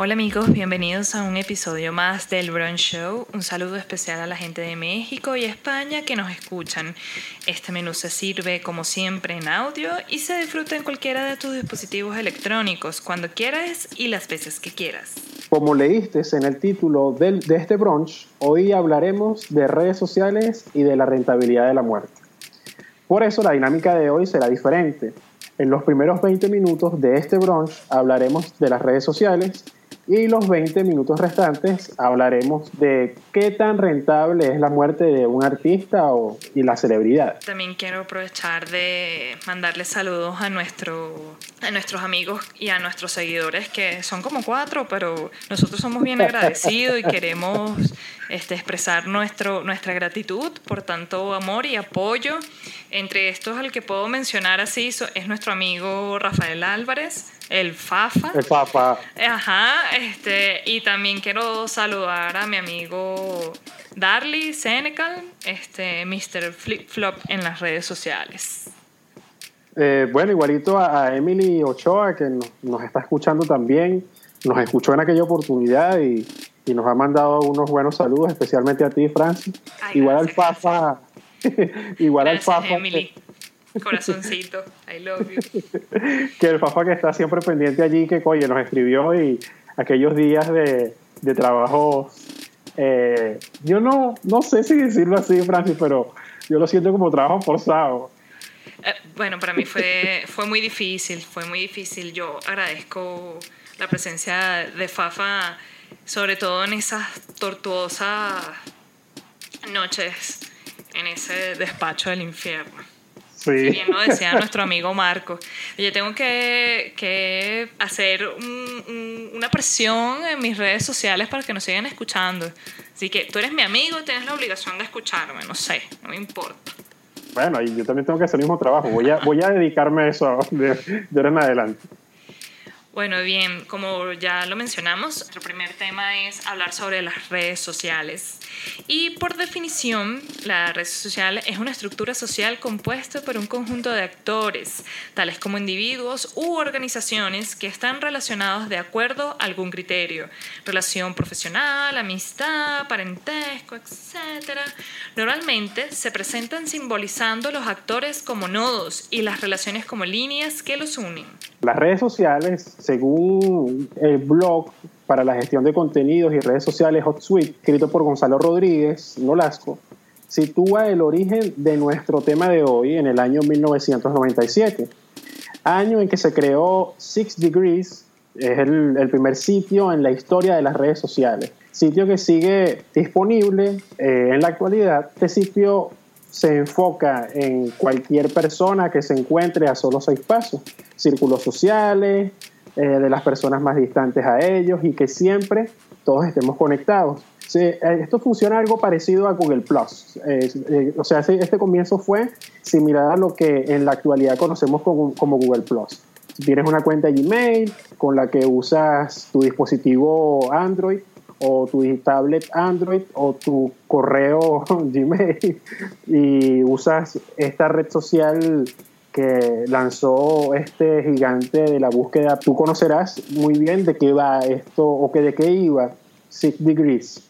Hola amigos, bienvenidos a un episodio más del Brunch Show. Un saludo especial a la gente de México y España que nos escuchan. Este menú se sirve como siempre en audio y se disfruta en cualquiera de tus dispositivos electrónicos, cuando quieras y las veces que quieras. Como leíste en el título del, de este brunch, hoy hablaremos de redes sociales y de la rentabilidad de la muerte. Por eso la dinámica de hoy será diferente. En los primeros 20 minutos de este brunch hablaremos de las redes sociales y los 20 minutos restantes hablaremos de qué tan rentable es la muerte de un artista o, y la celebridad. También quiero aprovechar de mandarle saludos a, nuestro, a nuestros amigos y a nuestros seguidores, que son como cuatro, pero nosotros somos bien agradecidos y queremos este, expresar nuestro, nuestra gratitud por tanto amor y apoyo. Entre estos, al que puedo mencionar así es nuestro amigo Rafael Álvarez el Fafa. El Fafa. Ajá, este, y también quiero saludar a mi amigo Darly Senecal, este, Mr. Flip Flop en las redes sociales. Eh, bueno, igualito a, Emily Ochoa, que nos, está escuchando también, nos escuchó en aquella oportunidad y, nos ha mandado unos buenos saludos, especialmente a ti, Francis. igual al Fafa. igual al Fafa. Emily. Corazoncito, I love you. que el papá que está siempre pendiente allí, que oye, nos escribió y aquellos días de, de trabajo, eh, yo no, no sé si decirlo así, Francis, pero yo lo siento como trabajo forzado. Eh, bueno, para mí fue, fue muy difícil, fue muy difícil. Yo agradezco la presencia de Fafa, sobre todo en esas tortuosas noches en ese despacho del infierno. Sí. bien lo decía nuestro amigo Marco. Yo tengo que, que hacer una presión en mis redes sociales para que nos sigan escuchando. Así que tú eres mi amigo y tienes la obligación de escucharme, no sé, no me importa. Bueno, y yo también tengo que hacer el mismo trabajo. Voy a, voy a dedicarme a eso de, de ahora en adelante. Bueno, bien, como ya lo mencionamos, nuestro primer tema es hablar sobre las redes sociales. Y por definición, la red social es una estructura social compuesta por un conjunto de actores, tales como individuos u organizaciones que están relacionados de acuerdo a algún criterio, relación profesional, amistad, parentesco, etc. Normalmente se presentan simbolizando los actores como nodos y las relaciones como líneas que los unen. Las redes sociales, según el blog para la gestión de contenidos y redes sociales HotSuite, escrito por Gonzalo Rodríguez Nolasco, sitúa el origen de nuestro tema de hoy en el año 1997, año en que se creó Six Degrees, es el, primer sitio en la historia de las redes sociales, sitio que sigue disponible eh, en la actualidad. Este sitio se enfoca en cualquier persona que se encuentre a solo seis pasos, círculos sociales, eh, de las personas más distantes a ellos y que siempre todos estemos conectados. Eh, esto funciona algo parecido a Google Plus. Eh, o sea, este comienzo fue similar a lo que en la actualidad conocemos como, como Google Plus. tienes una cuenta Gmail con la que usas tu dispositivo Android o tu tablet Android o tu correo Gmail y usas esta red social que lanzó este gigante de la búsqueda. Tú conocerás muy bien de qué va esto o que de qué iba Six Degrees.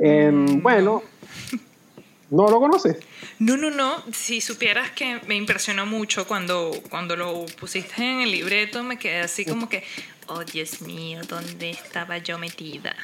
Em, mm. Bueno, ¿no lo conoces? No, no, no. Si supieras que me impresionó mucho cuando, cuando lo pusiste en el libreto, me quedé así como que, oh Dios mío, ¿dónde estaba yo metida?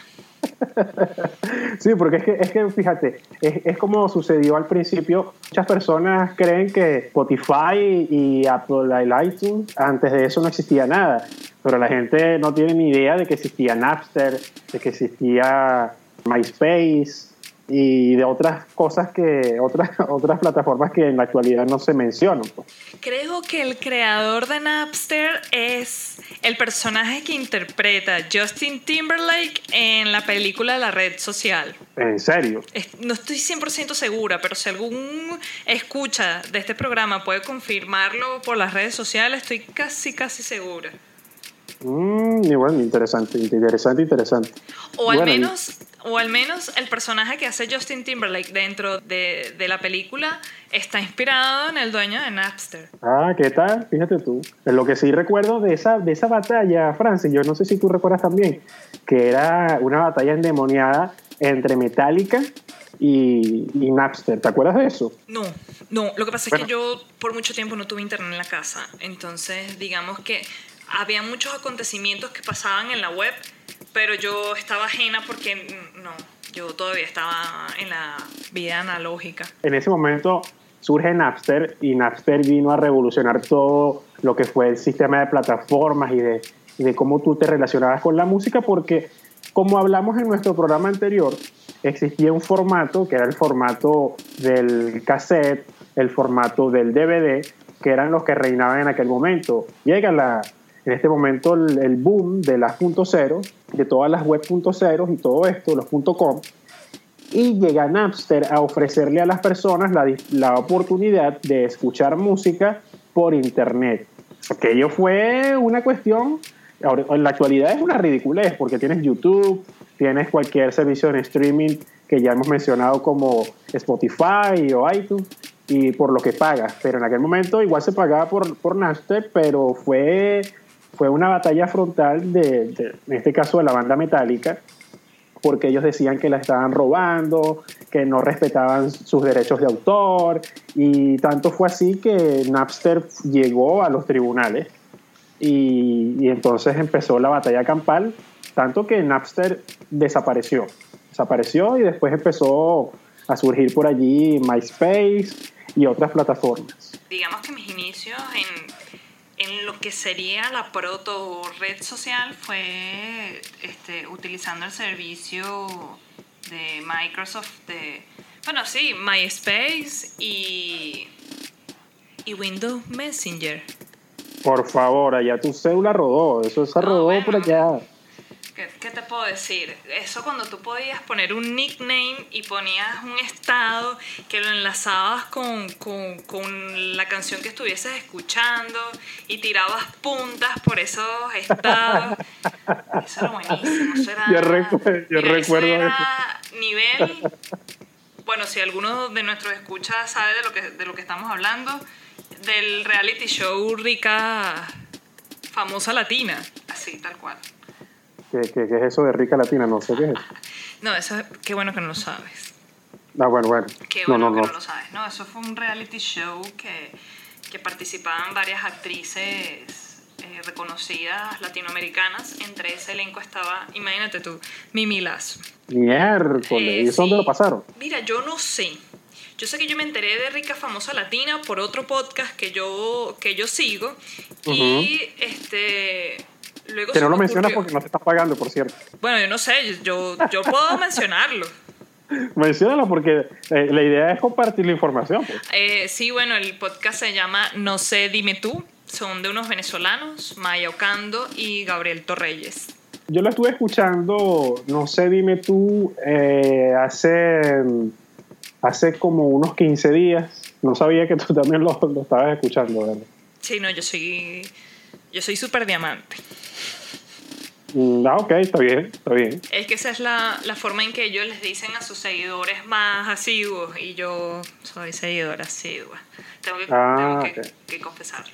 sí, porque es que, es que fíjate, es, como sucedió al principio. Muchas personas creen que Spotify y Apple iTunes, antes de eso no existía nada. Pero la gente no tiene ni idea de que existía Napster, de que existía MySpace, y de otras cosas que otras otras plataformas que en la actualidad no se mencionan. Pues. Creo que el creador de Napster es el personaje que interpreta Justin Timberlake en la película La Red Social. ¿En serio? No estoy 100% segura, pero si algún escucha de este programa puede confirmarlo por las redes sociales, estoy casi, casi segura. Mm, y bueno, interesante, interesante, interesante. O al menos o al menos el personaje que hace Justin Timberlake dentro de, de, la película está inspirado en el dueño de Napster. Ah, ¿qué tal? Fíjate tú. Lo que sí recuerdo de esa, de esa batalla, Francis, yo no sé si tú recuerdas también, que era una batalla endemoniada entre Metallica y, y, Napster. ¿Te acuerdas de eso? No, no. Lo que pasa es que yo por mucho tiempo no tuve internet en la casa. Entonces, digamos que había muchos acontecimientos que pasaban en la web, pero yo estaba ajena porque yo todavía estaba en la vida analógica. En ese momento surge Napster y Napster vino a revolucionar todo lo que fue el sistema de plataformas y de, y de cómo tú te relacionabas con la música porque como hablamos en nuestro programa anterior, existía un formato que era el formato del cassette, el formato del DVD, que eran los que reinaban en aquel momento. Llega la, en este momento el, boom de las .0, de todas las web .0 y todo esto, los .com, y llega Napster a ofrecerle a las personas la, la oportunidad de escuchar música por internet. Aquello fue una cuestión en la actualidad es una ridiculez porque tienes YouTube, tienes cualquier servicio en streaming que ya hemos mencionado como Spotify o iTunes y por lo que pagas. Pero en aquel momento igual se pagaba por, por Napster, pero fue, fue una batalla frontal de, en este caso de la banda metálica porque ellos decían que la estaban robando, que no respetaban sus derechos de autor y tanto fue así que Napster llegó a los tribunales y, entonces empezó la batalla campal, tanto que Napster desapareció. Desapareció y después empezó a surgir por allí MySpace y otras plataformas. Digamos que mis inicios en, en lo que sería la proto red social fue este, utilizando el servicio de Microsoft de, bueno, sí, MySpace y, y Windows Messenger. Por favor, allá tu cédula rodó, eso se rodó por allá. ¿Qué, te puedo decir? Eso cuando tú podías poner un nickname y ponías un estado que lo enlazabas con, con, la canción que estuvieses escuchando y tirabas puntas por esos estados. Eso era buenísimo. Eso era, yo, recuerdo, yo recuerdo eso. Era nivel. Bueno, si alguno de nuestros escuchas sabe de lo que, de lo que estamos hablando, del reality show Rica Famosa Latina, así, tal cual. ¿Qué, qué, es eso de Rica Latina? No sé qué es. no, eso qué bueno que no lo sabes. Ah, bueno, bueno. Qué bueno que no. lo sabes. No, eso fue un reality show que, que participaban varias actrices eh, reconocidas latinoamericanas. Entre ese elenco estaba, imagínate tú, Mimi Lazo. Miércoles, ¿y eso dónde lo pasaron? Mira, yo no sé. Yo sé que yo me enteré de Rica Famosa Latina por otro podcast que yo, que yo sigo. Y este. Luego que no lo mencionas porque no te estás pagando, por cierto. Bueno, yo no sé, yo, yo puedo mencionarlo. Menciónalo porque eh, la idea es compartir la información. Pues. Eh, sí, bueno, el podcast se llama No sé, dime tú. Son de unos venezolanos, Maya Ocando y Gabriel Torreyes. Yo lo estuve escuchando, no sé, dime tú, eh, hace hace como unos 15 días. No sabía que tú también lo, lo estabas escuchando, ¿verdad? Sí, no, yo soy yo soy súper diamante. Mm, ah, ok, está bien, está bien. Es que esa es la, la, forma en que ellos les dicen a sus seguidores más asiduos y yo soy seguidora asidua. Tengo que, ah, tengo que, que confesarlo.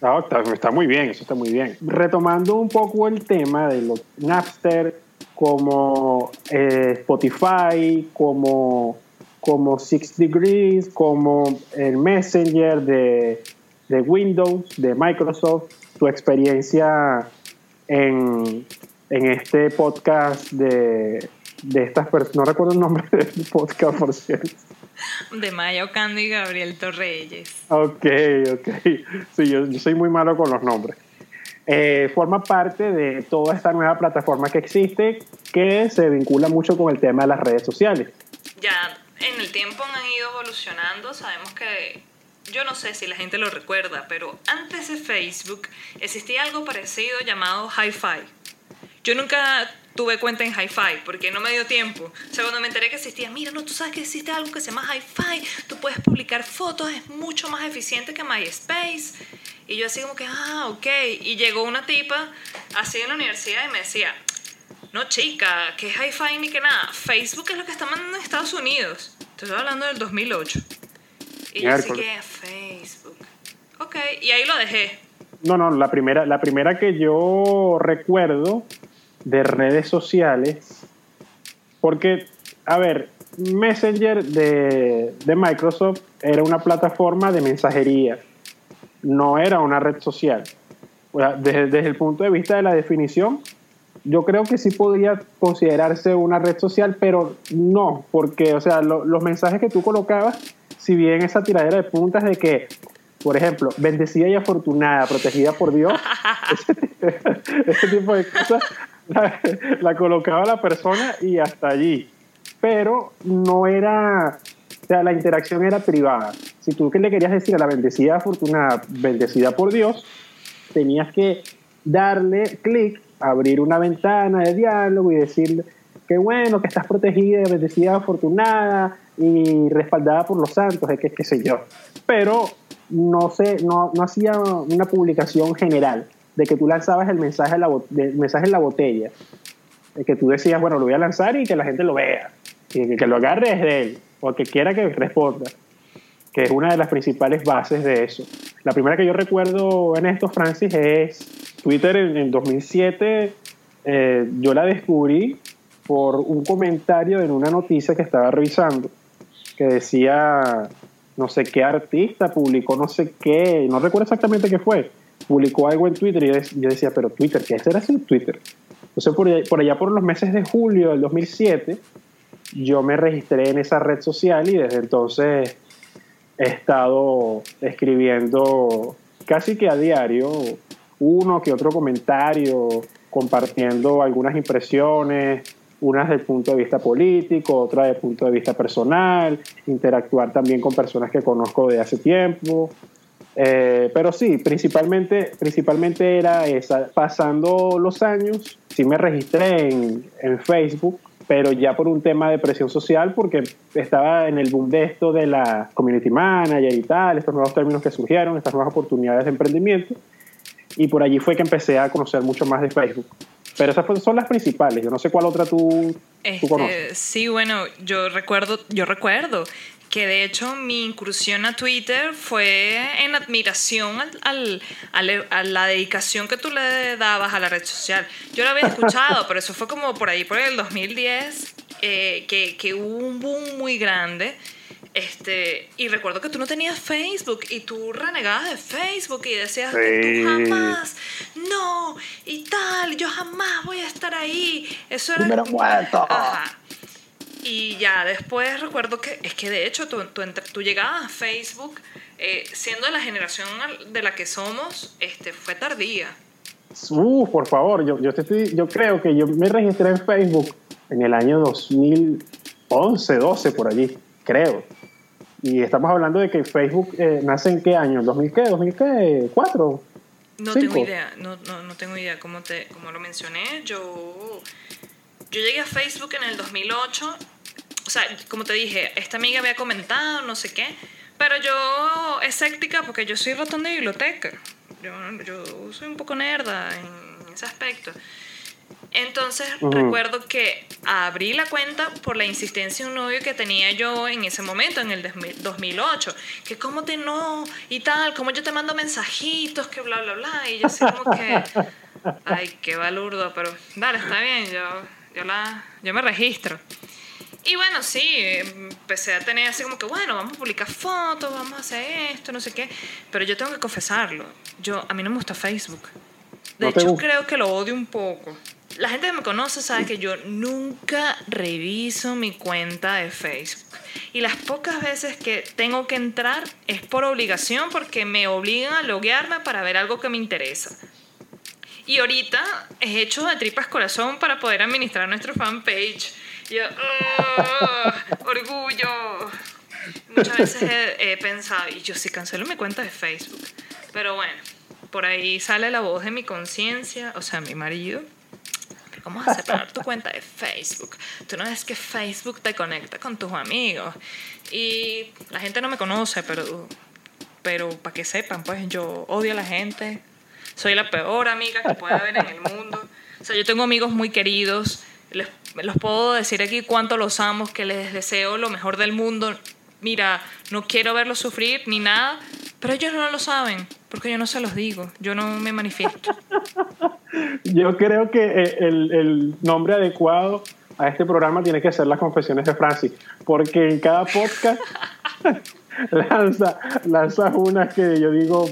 Ah, está, está, muy bien, eso está muy bien. Retomando un poco el tema de los Napster como eh, Spotify, como como Six Degrees, como el Messenger de, de Windows, de Microsoft, tu experiencia en, en este podcast de, de estas personas, no recuerdo el nombre del podcast, por cierto. De Mayo Candy y Gabriel Torreyes. Ok, ok. Sí, yo, yo soy muy malo con los nombres. Eh, forma parte de toda esta nueva plataforma que existe que se vincula mucho con el tema de las redes sociales. Ya en el tiempo han ido evolucionando. Sabemos que, yo no sé si la gente lo recuerda, pero antes de Facebook existía algo parecido llamado Hi-Fi. Yo nunca tuve cuenta en Hi-Fi porque no me dio tiempo. O sea, cuando me enteré que existía, mira, no, tú sabes que existe algo que se llama Hi-Fi, tú puedes publicar fotos, es mucho más eficiente que MySpace. Y yo así como que, ah, ok. Y llegó una tipa así en la universidad y me decía, No, chica, que hi-fi ni que nada. Facebook es lo que está mandando en Estados Unidos. Te estoy hablando del 2008. Y yo así que Facebook. Ok, y ahí lo dejé. No, no, la primera, la primera que yo recuerdo de redes sociales, porque, a ver, Messenger de, de Microsoft era una plataforma de mensajería, no era una red social. desde, desde, el punto de vista de la definición, yo creo que sí podría considerarse una red social, pero no, porque, o sea, los mensajes que tú colocabas, si bien esa tiradera de puntas de que por ejemplo, bendecida y afortunada, protegida por Dios, ese, tipo de cosas la, colocaba la persona y hasta allí. Pero no era, o sea, la interacción era privada. Si tú que le querías decir a la bendecida afortunada, bendecida por Dios, tenías que darle clic, abrir una ventana de diálogo y decirle, qué bueno que estás protegida, bendecida, afortunada y respaldada por los santos, es que qué sé yo. Pero no, sé, no, no hacía una publicación general de que tú lanzabas el mensaje, en la, mensaje en la botella. De que tú decías, bueno, lo voy a lanzar y que la gente lo vea. Y que, lo agarre de él. O que quiera que responda. Que es una de las principales bases de eso. La primera que yo recuerdo en esto, Francis, es Twitter en, en 2007. Eh, yo la descubrí por un comentario en una noticia que estaba revisando. Que decía no sé qué artista publicó no sé qué, no recuerdo exactamente qué fue, publicó algo en Twitter y yo decía, pero Twitter, ¿qué será ese Twitter? Entonces por allá, por allá por los meses de julio del 2007, yo me registré en esa red social y desde entonces he estado escribiendo casi que a diario uno que otro comentario, compartiendo algunas impresiones, unas desde el punto de vista político, otra desde el punto de vista personal, interactuar también con personas que conozco de hace tiempo. Eh, pero sí, principalmente, principalmente era esa. Pasando los años, sí me registré en, en Facebook, pero ya por un tema de presión social, porque estaba en el boom de esto de la community manager y tal, estos nuevos términos que surgieron, estas nuevas oportunidades de emprendimiento. Y por allí fue que empecé a conocer mucho más de Facebook. Pero esas son las principales. Yo no sé cuál otra tú, este, conoces. Sí, bueno, yo recuerdo, yo recuerdo que de hecho mi incursión a Twitter fue en admiración al, a la dedicación que tú le dabas a la red social. Yo la había escuchado, pero eso fue como por ahí, por el 2010, eh, que, que hubo un boom muy grande este, y recuerdo que tú no tenías Facebook y tú renegabas de Facebook y decías que tú jamás, no, y tal, yo jamás voy a estar ahí. Eso era. Primero muerto. Ajá. Y ya después recuerdo que es que de hecho tú, tú, tú llegabas a Facebook, eh, siendo de la generación de la que somos, este, fue tardía. Uh, por favor, yo, yo, estoy, yo creo que yo me registré en Facebook en el año 2011, 12, por allí, creo. Y estamos hablando de que Facebook eh, nace en qué año, ¿2000 qué? ¿2004? No tengo idea, no, no, no, tengo idea. Como, te, como lo mencioné, yo, yo llegué a Facebook en el 2008. O sea, como te dije, esta amiga había comentado, no sé qué. Pero yo escéptica porque yo soy ratón de biblioteca. Yo, yo soy un poco nerda en ese aspecto. Entonces recuerdo que abrí la cuenta por la insistencia de un novio que tenía yo en ese momento, en el 2008, que cómo te no y tal, como yo te mando mensajitos, que bla, bla, bla, y yo así como que, ay, qué balurdo, pero dale, está bien, yo, yo, la, yo me registro. Y bueno, sí, empecé a tener así como que, bueno, vamos a publicar fotos, vamos a hacer esto, no sé qué, pero yo tengo que confesarlo, yo, a mí no me gusta Facebook. De hecho, creo que lo odio un poco la gente que me conoce sabe que yo nunca reviso mi cuenta de Facebook. Y las pocas veces que tengo que entrar es por obligación porque me obligan a loguearme para ver algo que me interesa. Y ahorita he hecho de tripas corazón para poder administrar nuestro fanpage. Yo, orgullo. Muchas veces he, he pensado, y yo sí cancelo mi cuenta de Facebook. Pero bueno, por ahí sale la voz de mi conciencia, o sea, mi marido Vamos a separar tu cuenta de Facebook. Tú no ves que Facebook te conecta con tus amigos. Y la gente no me conoce, pero, pero para que sepan, pues yo odio a la gente. Soy la peor amiga que puede haber en el mundo. O sea, yo tengo amigos muy queridos, les, los puedo decir aquí cuánto los amo, que les deseo lo mejor del mundo. Mira, no quiero verlos sufrir ni nada, pero ellos no lo saben, porque yo no se los digo, yo no me manifiesto. yo creo que eh, el, el nombre adecuado a este programa tiene que ser las confesiones de Francis, porque en cada podcast lanza, lanza unas que yo digo,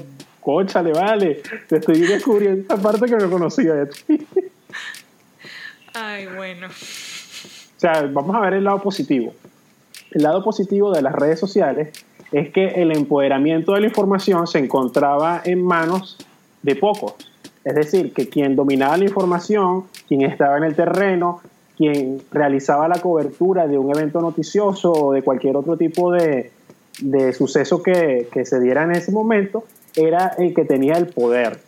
le vale, te estoy descubriendo esta parte que no conocía de ti. Ay, bueno. O sea, vamos a ver el lado positivo. El lado positivo de las redes sociales es que el empoderamiento de la información se encontraba en manos de pocos. Es decir, que quien dominaba la información, quien estaba en el terreno, quien realizaba la cobertura de un evento noticioso o de cualquier otro tipo de, suceso que, que, se diera en ese momento, era el que tenía el poder.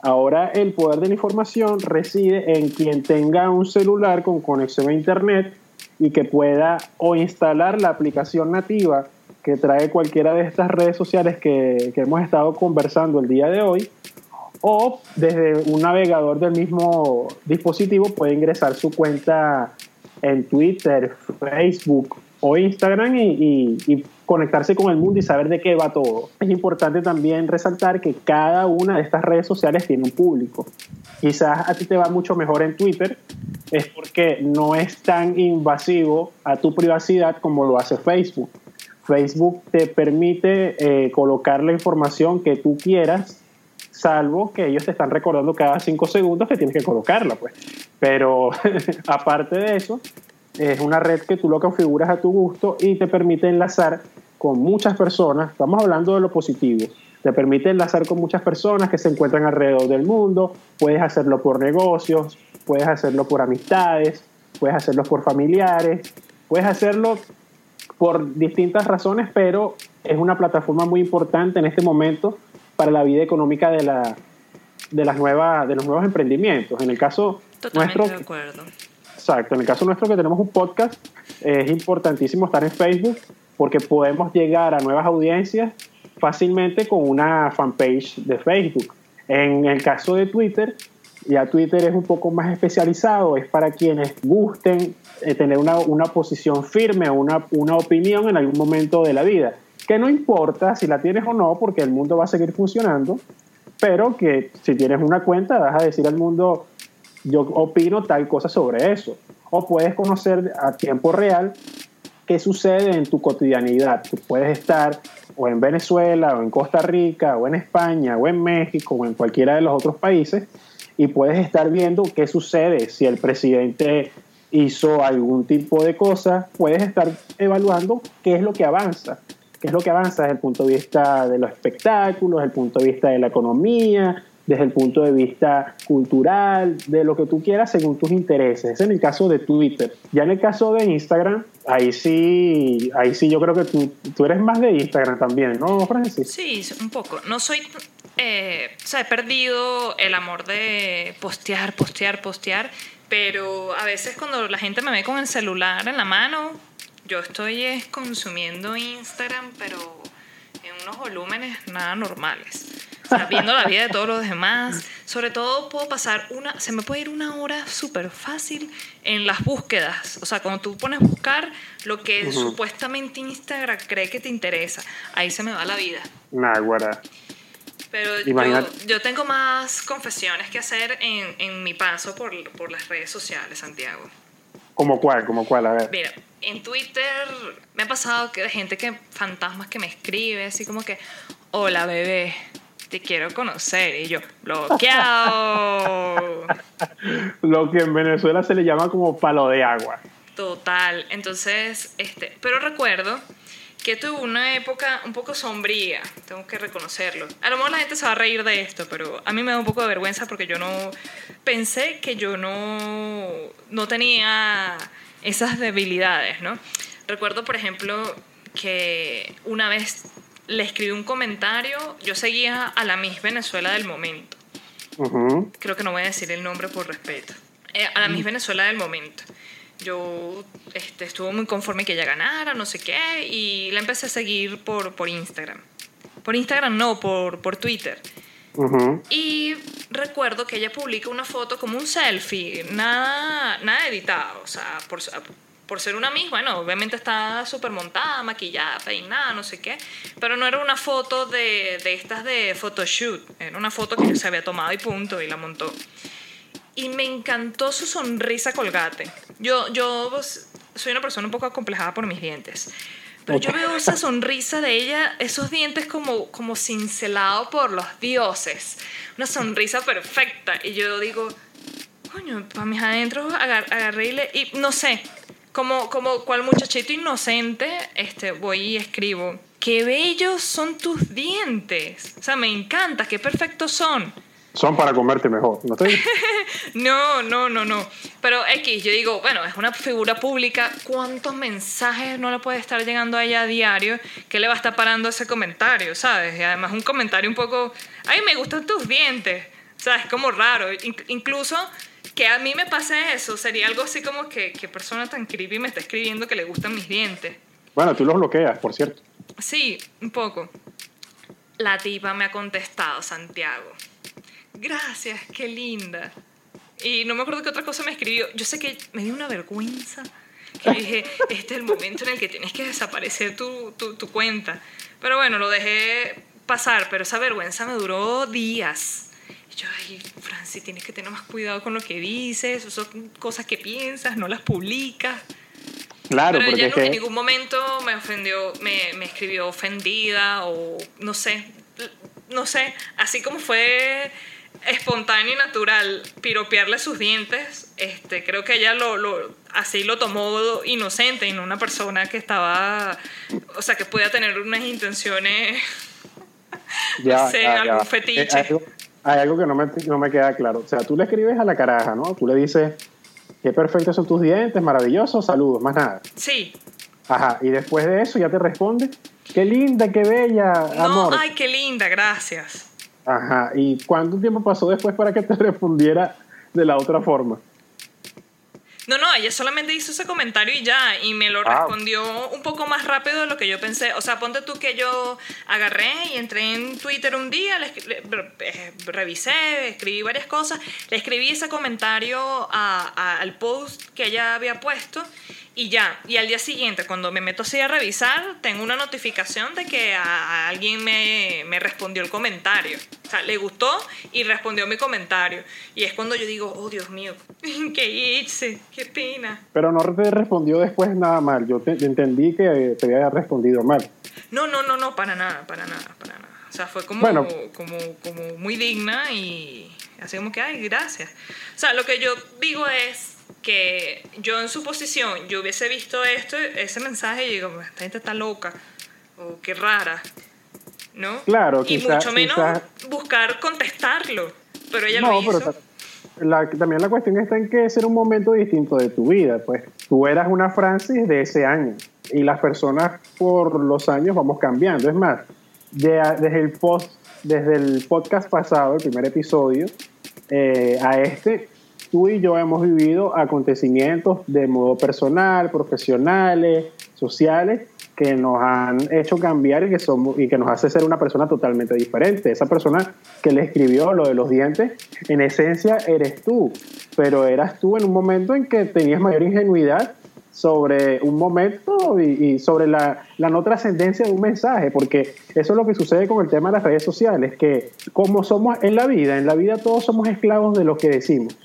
Ahora el poder de la información reside en quien tenga un celular con conexión a Internet y que pueda o instalar la aplicación nativa que trae cualquiera de estas redes sociales que, que hemos estado conversando el día de hoy, o desde un navegador del mismo dispositivo puede ingresar su cuenta en Twitter, Facebook o Instagram y, y, conectarse con el mundo y saber de qué va todo. Es importante también resaltar que cada una de estas redes sociales tiene un público. Quizás a ti te va mucho mejor en Twitter, es porque no es tan invasivo a tu privacidad como lo hace Facebook. Facebook te permite eh, colocar la información que tú quieras salvo que ellos te están recordando cada cinco segundos que tienes que colocarla, pues. Pero aparte de eso, es una red que tú lo configuras a tu gusto y te permite enlazar con muchas personas, estamos hablando de lo positivo, te permite enlazar con muchas personas que se encuentran alrededor del mundo, puedes hacerlo por negocios, puedes hacerlo por amistades, puedes hacerlo por familiares, puedes hacerlo por distintas razones, pero es una plataforma muy importante en este momento para la vida económica de, la, de, las nuevas, de los nuevos emprendimientos. En el caso Totalmente nuestro, de acuerdo. Exacto, en el caso nuestro que tenemos un podcast, es importantísimo estar en Facebook porque podemos llegar a nuevas audiencias fácilmente con una fanpage de Facebook. En el caso de Twitter, ya Twitter es un poco más especializado, es para quienes gusten eh, tener una, una, posición firme, una, una opinión en algún momento de la vida que no importa si la tienes o no, porque el mundo va a seguir funcionando, pero que si tienes una cuenta vas a decir al mundo, yo opino tal cosa sobre eso. O puedes conocer a tiempo real qué sucede en tu cotidianidad. Tú puedes estar o en Venezuela, o en Costa Rica, o en España, o en México, o en cualquiera de los otros países, y puedes estar viendo qué sucede si el presidente hizo algún tipo de cosa, puedes estar evaluando qué es lo que avanza qué es lo que avanza desde el punto de vista de los espectáculos, desde el punto de vista de la economía, desde el punto de vista cultural, de lo que tú quieras según tus intereses. Es en el caso de Twitter. Ya en el caso de Instagram, ahí sí, ahí sí yo creo que tú, tú eres más de Instagram también, ¿no, Francis? Sí, un poco. No soy... Eh, o sea, he perdido el amor de postear, postear, postear, pero a veces cuando la gente me ve con el celular en la mano, yo estoy consumiendo Instagram, pero en unos volúmenes nada normales. O sea, viendo la vida de todos los demás. Sobre todo puedo pasar una, se me puede ir una hora súper fácil en las búsquedas. O sea, cuando tú pones buscar lo que supuestamente Instagram cree que te interesa, ahí se me va la vida. Nah, guarda. Pero yo, yo, tengo más confesiones que hacer en, en mi paso por, por las redes sociales, Santiago. ¿Como cuál? ¿Como cuál? A ver. Mira, en Twitter me ha pasado que de gente que, fantasmas que me escribe, así como que, hola bebé, te quiero conocer. Y yo, bloqueado. Lo que en Venezuela se le llama como palo de agua. Total. Entonces, este, pero recuerdo que tuve una época un poco sombría, tengo que reconocerlo. A lo mejor la gente se va a reír de esto, pero a mí me da un poco de vergüenza porque yo no pensé que yo no, no tenía esas debilidades, ¿no? Recuerdo, por ejemplo, que una vez le escribí un comentario, yo seguía a la Miss Venezuela del momento. Creo que no voy a decir el nombre por respeto. Eh, a la Miss Venezuela del momento. Yo este, estuve muy conforme que ella ganara, no sé qué, y la empecé a seguir por, por Instagram. Por Instagram no, por, por Twitter. Y recuerdo que ella publica una foto como un selfie, nada, nada editado, o sea, por, por ser una misma, bueno, obviamente está súper montada, maquillada, peinada, no sé qué, pero no era una foto de, de estas de photoshoot, era una foto que se había tomado y punto, y la montó. Y me encantó su sonrisa colgate. Yo, yo pues, soy una persona un poco acomplejada por mis dientes. Pero yo veo esa sonrisa de ella, esos dientes como, como cincelados por los dioses. Una sonrisa perfecta. Y yo digo, coño, para mis adentros agarré y, le, y no sé, como, como cual muchachito inocente, este, voy y escribo, qué bellos son tus dientes. O sea, me encanta, qué perfectos son. Son para comerte mejor, ¿no no, no, no, no. Pero X, yo digo, bueno, es una figura pública, ¿cuántos mensajes no le puede estar llegando a ella a diario que le va a estar parando ese comentario, ¿sabes? Y además un comentario un poco, ay, me gustan tus dientes. O sea, es como raro. incluso que a mí me pase eso sería algo así como que qué persona tan creepy me está escribiendo que le gustan mis dientes. Bueno, tú los bloqueas, por cierto. Sí, un poco. La tipa me ha contestado, Santiago. Gracias, qué linda. Y no me acuerdo qué otra cosa me escribió. Yo sé que me dio una vergüenza. Que dije, este es el momento en el que tienes que desaparecer tu, tu, tu cuenta. Pero bueno, lo dejé pasar, pero esa vergüenza me duró días yo, ay, Francis, tienes que tener más cuidado con lo que dices, son cosas que piensas, no las publicas. Claro, Pero ella en ningún momento me ofendió, me, me escribió ofendida o no sé, no sé, así como fue espontáneo y natural piropearle sus dientes, este, creo que ella lo, lo, así lo tomó inocente y no una persona que estaba, o sea, que podía tener unas intenciones, ya, no sé, algún eh, fetiche hay algo que no me, no me queda claro. O sea, tú le escribes a la caraja, ¿no? Tú le dices, qué perfectos son tus dientes, maravillosos, saludos, más nada. Sí. Ajá, y después de eso ya te responde, qué linda, qué bella, amor. No, ay, qué linda, gracias. Ajá, ¿y cuánto tiempo pasó después para que te respondiera de la otra forma? No, no, ella solamente hizo ese comentario y ya, y me lo ah. respondió un poco más rápido de lo que yo pensé. O sea, ponte tú que yo agarré y entré en Twitter un día, le, eh, revisé, escribí varias cosas, le escribí ese comentario al post que ella había puesto y ya. Y al día siguiente, cuando me meto así a revisar, tengo una notificación de que a, alguien me, me, respondió el comentario. O sea, le gustó y respondió mi comentario. Y es cuando yo digo, oh Dios mío, qué hice, qué pena. Pero no te respondió después nada mal. Yo te, entendí que te había respondido mal. No, no, no, no, para nada, para nada, para nada. O sea, fue como, como, como muy digna y así como que, ay, gracias. O sea, lo que yo digo es que yo en su posición, yo hubiese visto esto, ese mensaje y digo, esta gente está loca, o qué rara, ¿no? Claro, Y mucho menos buscar contestarlo, pero ella lo hizo. Pero también la cuestión está en que ese era un momento distinto de tu vida, pues tú eras una Francis de ese año y las personas por los años vamos cambiando. Es más, desde el post, desde el podcast pasado, el primer episodio, eh, a este, tú y yo hemos vivido acontecimientos de modo personal, profesionales, sociales, que nos han hecho cambiar y que, somos, y que nos hace ser una persona totalmente diferente. Esa persona que le escribió lo de los dientes, en esencia eres tú, pero eras tú en un momento en que tenías mayor ingenuidad sobre un momento y, sobre la, la, no trascendencia de un mensaje, porque eso es lo que sucede con el tema de las redes sociales, que como somos en la vida, en la vida todos somos esclavos de lo que decimos.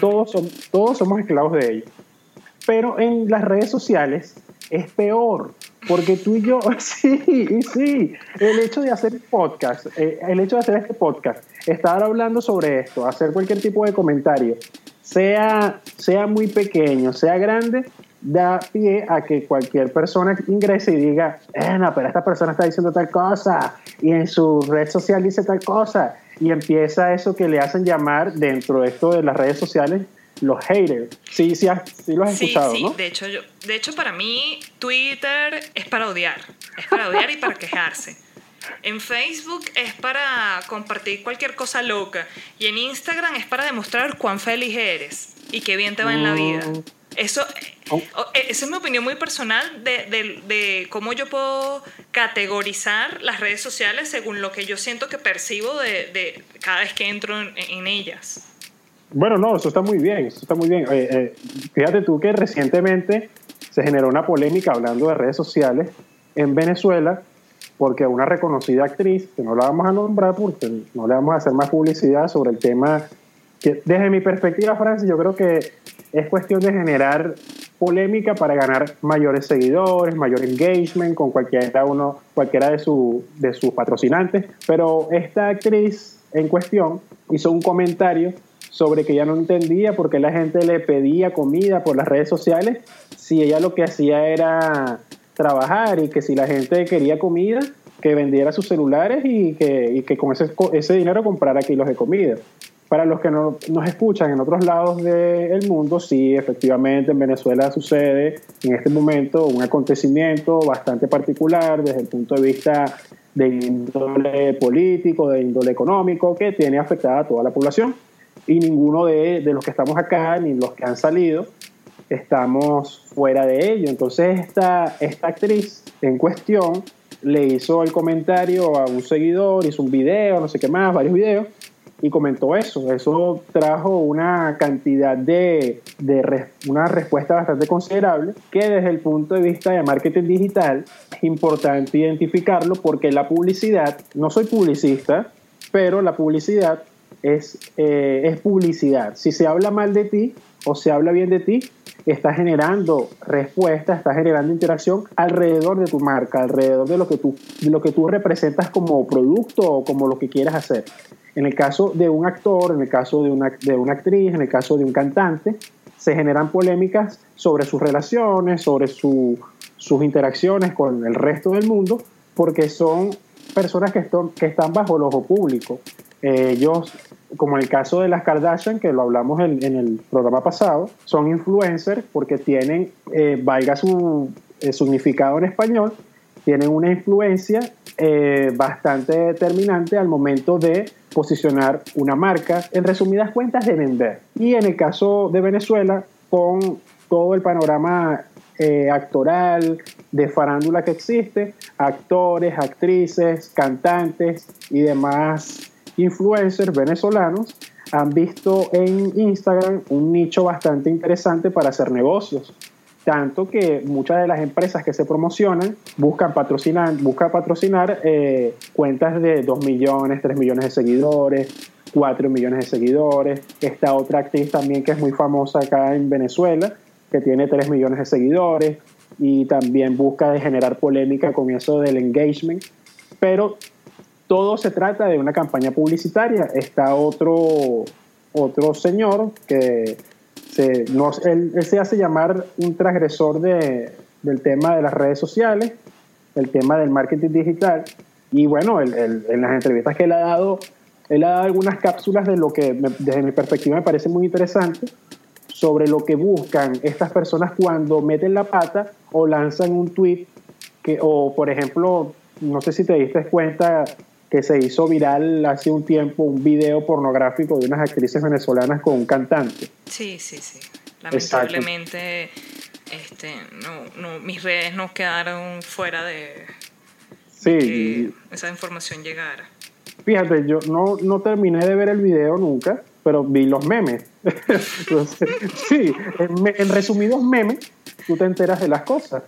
Todos, todos somos esclavos de ellos. Pero en las redes sociales es peor, porque tú y yo, sí, sí, el hecho de hacer podcast, eh, el hecho de hacer este podcast, estar hablando sobre esto, hacer cualquier tipo de comentario, sea, sea muy pequeño, sea grande, da pie a que cualquier persona ingrese y diga, eh, no, pero esta persona está diciendo tal cosa, y en su red social dice tal cosa, y empieza eso que le hacen llamar dentro de esto de las redes sociales los haters. Sí, sí, sí lo has escuchado, sí. De hecho, yo, de hecho, para mí Twitter es para odiar. Es para odiar y para quejarse. En Facebook es para compartir cualquier cosa loca. Y en Instagram es para demostrar cuán feliz eres y qué bien te va en la vida. Mm. Eso, oh. esa es mi opinión muy personal de, de, cómo yo puedo categorizar las redes sociales según lo que yo siento que percibo de, de cada vez que entro en, ellas. Bueno, no, eso está muy bien, eso está muy bien. Eh, eh, fíjate tú que recientemente se generó una polémica hablando de redes sociales en Venezuela porque una reconocida actriz, que no la vamos a nombrar porque no le vamos a hacer más publicidad sobre el tema, que desde mi perspectiva, Francis, yo creo que es cuestión de generar polémica para ganar mayores seguidores, mayor engagement con cualquiera, uno, cualquiera de, su, de sus patrocinantes, pero esta actriz en cuestión hizo un comentario sobre que ella no entendía por qué la gente le pedía comida por las redes sociales si ella lo que hacía era trabajar y que si la gente quería comida, que vendiera sus celulares y que, y que con ese, ese dinero comprara kilos de comida. Para los que no, nos escuchan en otros lados del mundo, sí, efectivamente en Venezuela sucede en este momento un acontecimiento bastante particular desde el punto de vista de índole político, de índole económico, que tiene afectada a toda la población. Y ninguno de, de los que estamos acá, ni los que han salido, estamos fuera de ello. Entonces esta, esta actriz en cuestión le hizo el comentario a un seguidor, hizo un video, no sé qué más, varios videos, y comentó eso. Eso trajo una cantidad de, de una respuesta bastante considerable que desde el punto de vista de marketing digital es importante identificarlo porque la publicidad, no soy publicista, pero la publicidad es, eh, es publicidad. Si se habla mal de ti o se habla bien de ti, está generando respuesta, está generando interacción alrededor de tu marca, alrededor de lo que tú, de lo que tú representas como producto o como lo que quieras hacer. En el caso de un actor, en el caso de una, de una actriz, en el caso de un cantante, se generan polémicas sobre sus relaciones, sobre su, sus interacciones con el resto del mundo, porque son personas que, están, que están bajo el ojo público. Eh, ellos como en el caso de las Kardashian, que lo hablamos en, el programa pasado, son influencers porque tienen, eh, valga su eh, significado en español, tienen una influencia eh, bastante determinante al momento de posicionar una marca, en resumidas cuentas, de vender. Y en el caso de Venezuela, con todo el panorama actoral, de farándula que existe, actores, actrices, cantantes y demás influencers venezolanos han visto en Instagram un nicho bastante interesante para hacer negocios. Tanto que muchas de las empresas que se promocionan buscan patrocinar, buscan patrocinar eh, cuentas de 2 millones, 3 millones de seguidores, 4 millones de seguidores. Esta otra actriz también que es muy famosa acá en Venezuela, que tiene 3 millones de seguidores y también busca generar polémica con eso del engagement. Pero todo se trata de una campaña publicitaria. Está otro, otro señor que no, él, se hace llamar un transgresor de, del tema de las redes sociales, el tema del marketing digital. Y bueno, en las entrevistas que él ha dado, él ha dado algunas cápsulas de lo que desde mi perspectiva me parece muy interesante sobre lo que buscan estas personas cuando meten la pata o lanzan un tweet que, o por ejemplo, no sé si te diste cuenta que se hizo viral hace un tiempo un video pornográfico de unas actrices venezolanas con un cantante. Sí, sí, sí. Lamentablemente este, no, mis redes no quedaron fuera de sí. que esa información llegara. Fíjate, yo no, no terminé de ver el video nunca, pero vi los memes. sí, en, en resumidos memes, tú te enteras de las cosas.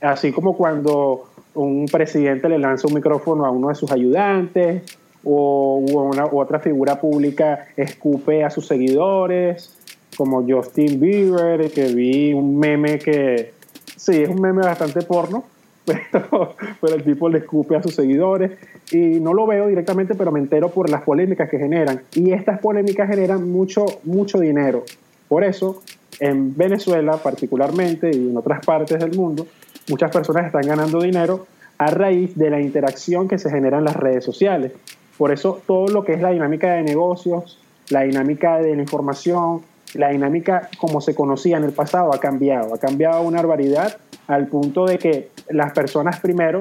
Así como cuando un presidente le lanza un micrófono a uno de sus ayudantes o una, otra figura pública escupe a sus seguidores, como Justin Bieber, que vi un meme que, sí, es un meme bastante porno, pero, pero, el tipo le escupe a sus seguidores y no lo veo directamente, pero me entero por las polémicas que generan. Y estas polémicas generan mucho, mucho dinero. Por eso, en Venezuela particularmente y en otras partes del mundo, muchas personas están ganando dinero a raíz de la interacción que se genera en las redes sociales. Por eso todo lo que es la dinámica de negocios, la dinámica de la información, la dinámica como se conocía en el pasado ha cambiado, ha cambiado una barbaridad al punto de que las personas primero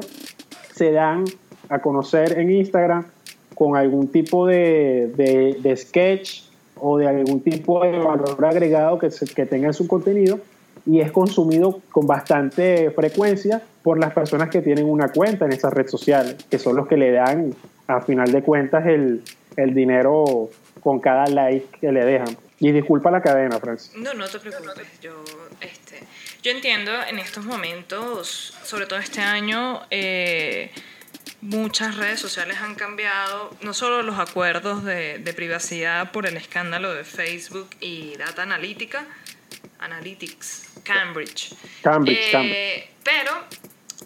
se dan a conocer en Instagram con algún tipo de, sketch o de algún tipo de valor agregado que, que tenga en su contenido y es consumido con bastante frecuencia por las personas que tienen una cuenta en esas redes sociales, que son los que le dan, a final de cuentas, el, el dinero con cada like que le dejan. Y disculpa la cadena, Francis. No, no te preocupes. Yo, este, yo entiendo en estos momentos, sobre todo este año, eh, muchas redes sociales han cambiado, no solo los acuerdos de, privacidad por el escándalo de Facebook y Data Analítica, Analytics, Cambridge. Cambridge, Eh, Cambridge. Pero,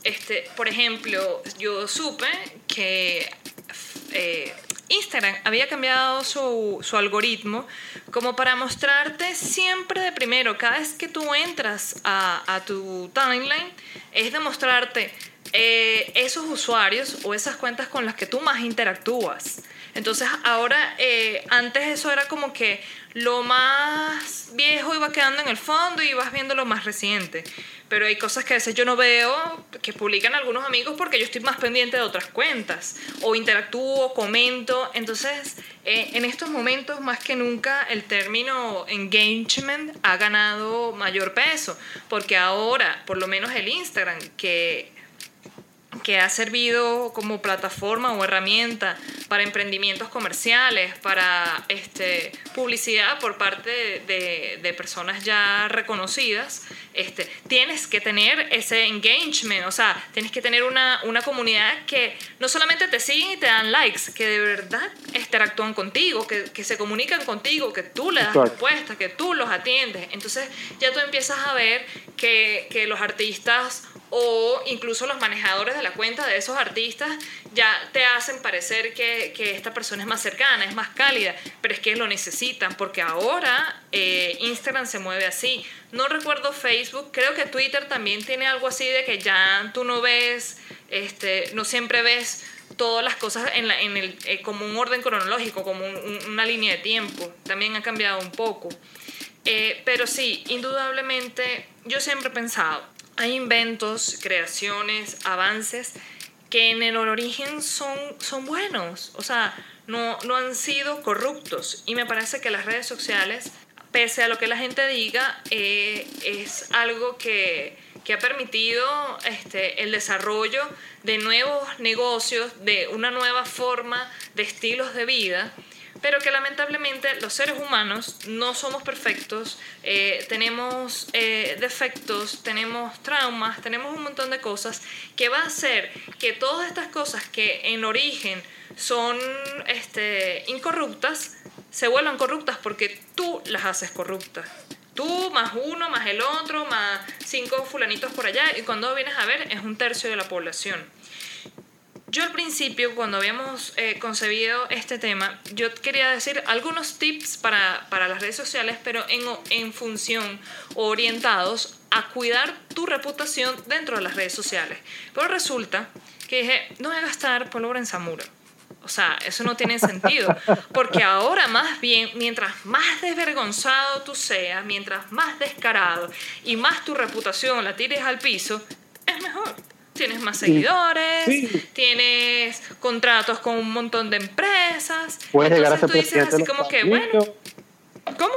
este, por ejemplo, yo supe que eh, Instagram había cambiado su, su algoritmo como para mostrarte siempre de primero, cada vez que tú entras a, a tu timeline, es de mostrarte eh, esos usuarios o esas cuentas con las que tú más interactúas. Entonces ahora, eh, antes eso era como que lo más viejo iba quedando en el fondo y ibas viendo lo más reciente. Pero hay cosas que a veces yo no veo que publican algunos amigos porque yo estoy más pendiente de otras cuentas. O interactúo, comento. Entonces, eh, en estos momentos, más que nunca, el término engagement ha ganado mayor peso. Porque ahora, por lo menos el Instagram, que que ha servido como plataforma o herramienta para emprendimientos comerciales, para este, publicidad por parte de, personas ya reconocidas, este, tienes que tener ese engagement, o sea, tienes que tener una, una comunidad que no solamente te siguen y te dan likes, que de verdad interactúan contigo, que, que se comunican contigo, que tú le das respuestas, que tú los atiendes. Entonces ya tú empiezas a ver que, que los artistas o incluso los manejadores de la cuenta de esos artistas ya te hacen parecer que, que, esta persona es más cercana, es más cálida, pero es que lo necesitan porque ahora eh, Instagram se mueve así. No recuerdo Facebook, creo que Twitter también tiene algo así de que ya tú no ves, este, no siempre ves todas las cosas en, la, en el, eh, como un orden cronológico, como un, un, una línea de tiempo. También ha cambiado un poco. Eh, pero sí, indudablemente, yo siempre he pensado, hay inventos, creaciones, avances que en el origen son, son buenos, o sea, no, no han sido corruptos. Y me parece que las redes sociales, pese a lo que la gente diga, eh, es algo que, que ha permitido este, el desarrollo de nuevos negocios, de una nueva forma de estilos de vida pero que lamentablemente los seres humanos no somos perfectos, eh, tenemos eh, defectos, tenemos traumas, tenemos un montón de cosas que va a hacer que todas estas cosas que en origen son este, incorruptas, se vuelvan corruptas porque tú las haces corruptas. Tú más uno, más el otro, más cinco fulanitos por allá, y cuando vienes a ver es un tercio de la población. Yo al principio, cuando habíamos eh, concebido este tema, yo quería decir algunos tips para, para las redes sociales, pero en, en función o orientados a cuidar tu reputación dentro de las redes sociales. Pero resulta que dije, no voy a gastar pólvora en Zamora. O sea, eso no tiene sentido, porque ahora más bien, mientras más desvergonzado tú seas, mientras más descarado y más tu reputación la tires al piso, es mejor tienes más seguidores, sí. tienes contratos con un montón de empresas. Puedes llegar a ser tú dices presidente así de los como que, Estados bueno, Unidos. ¿cómo?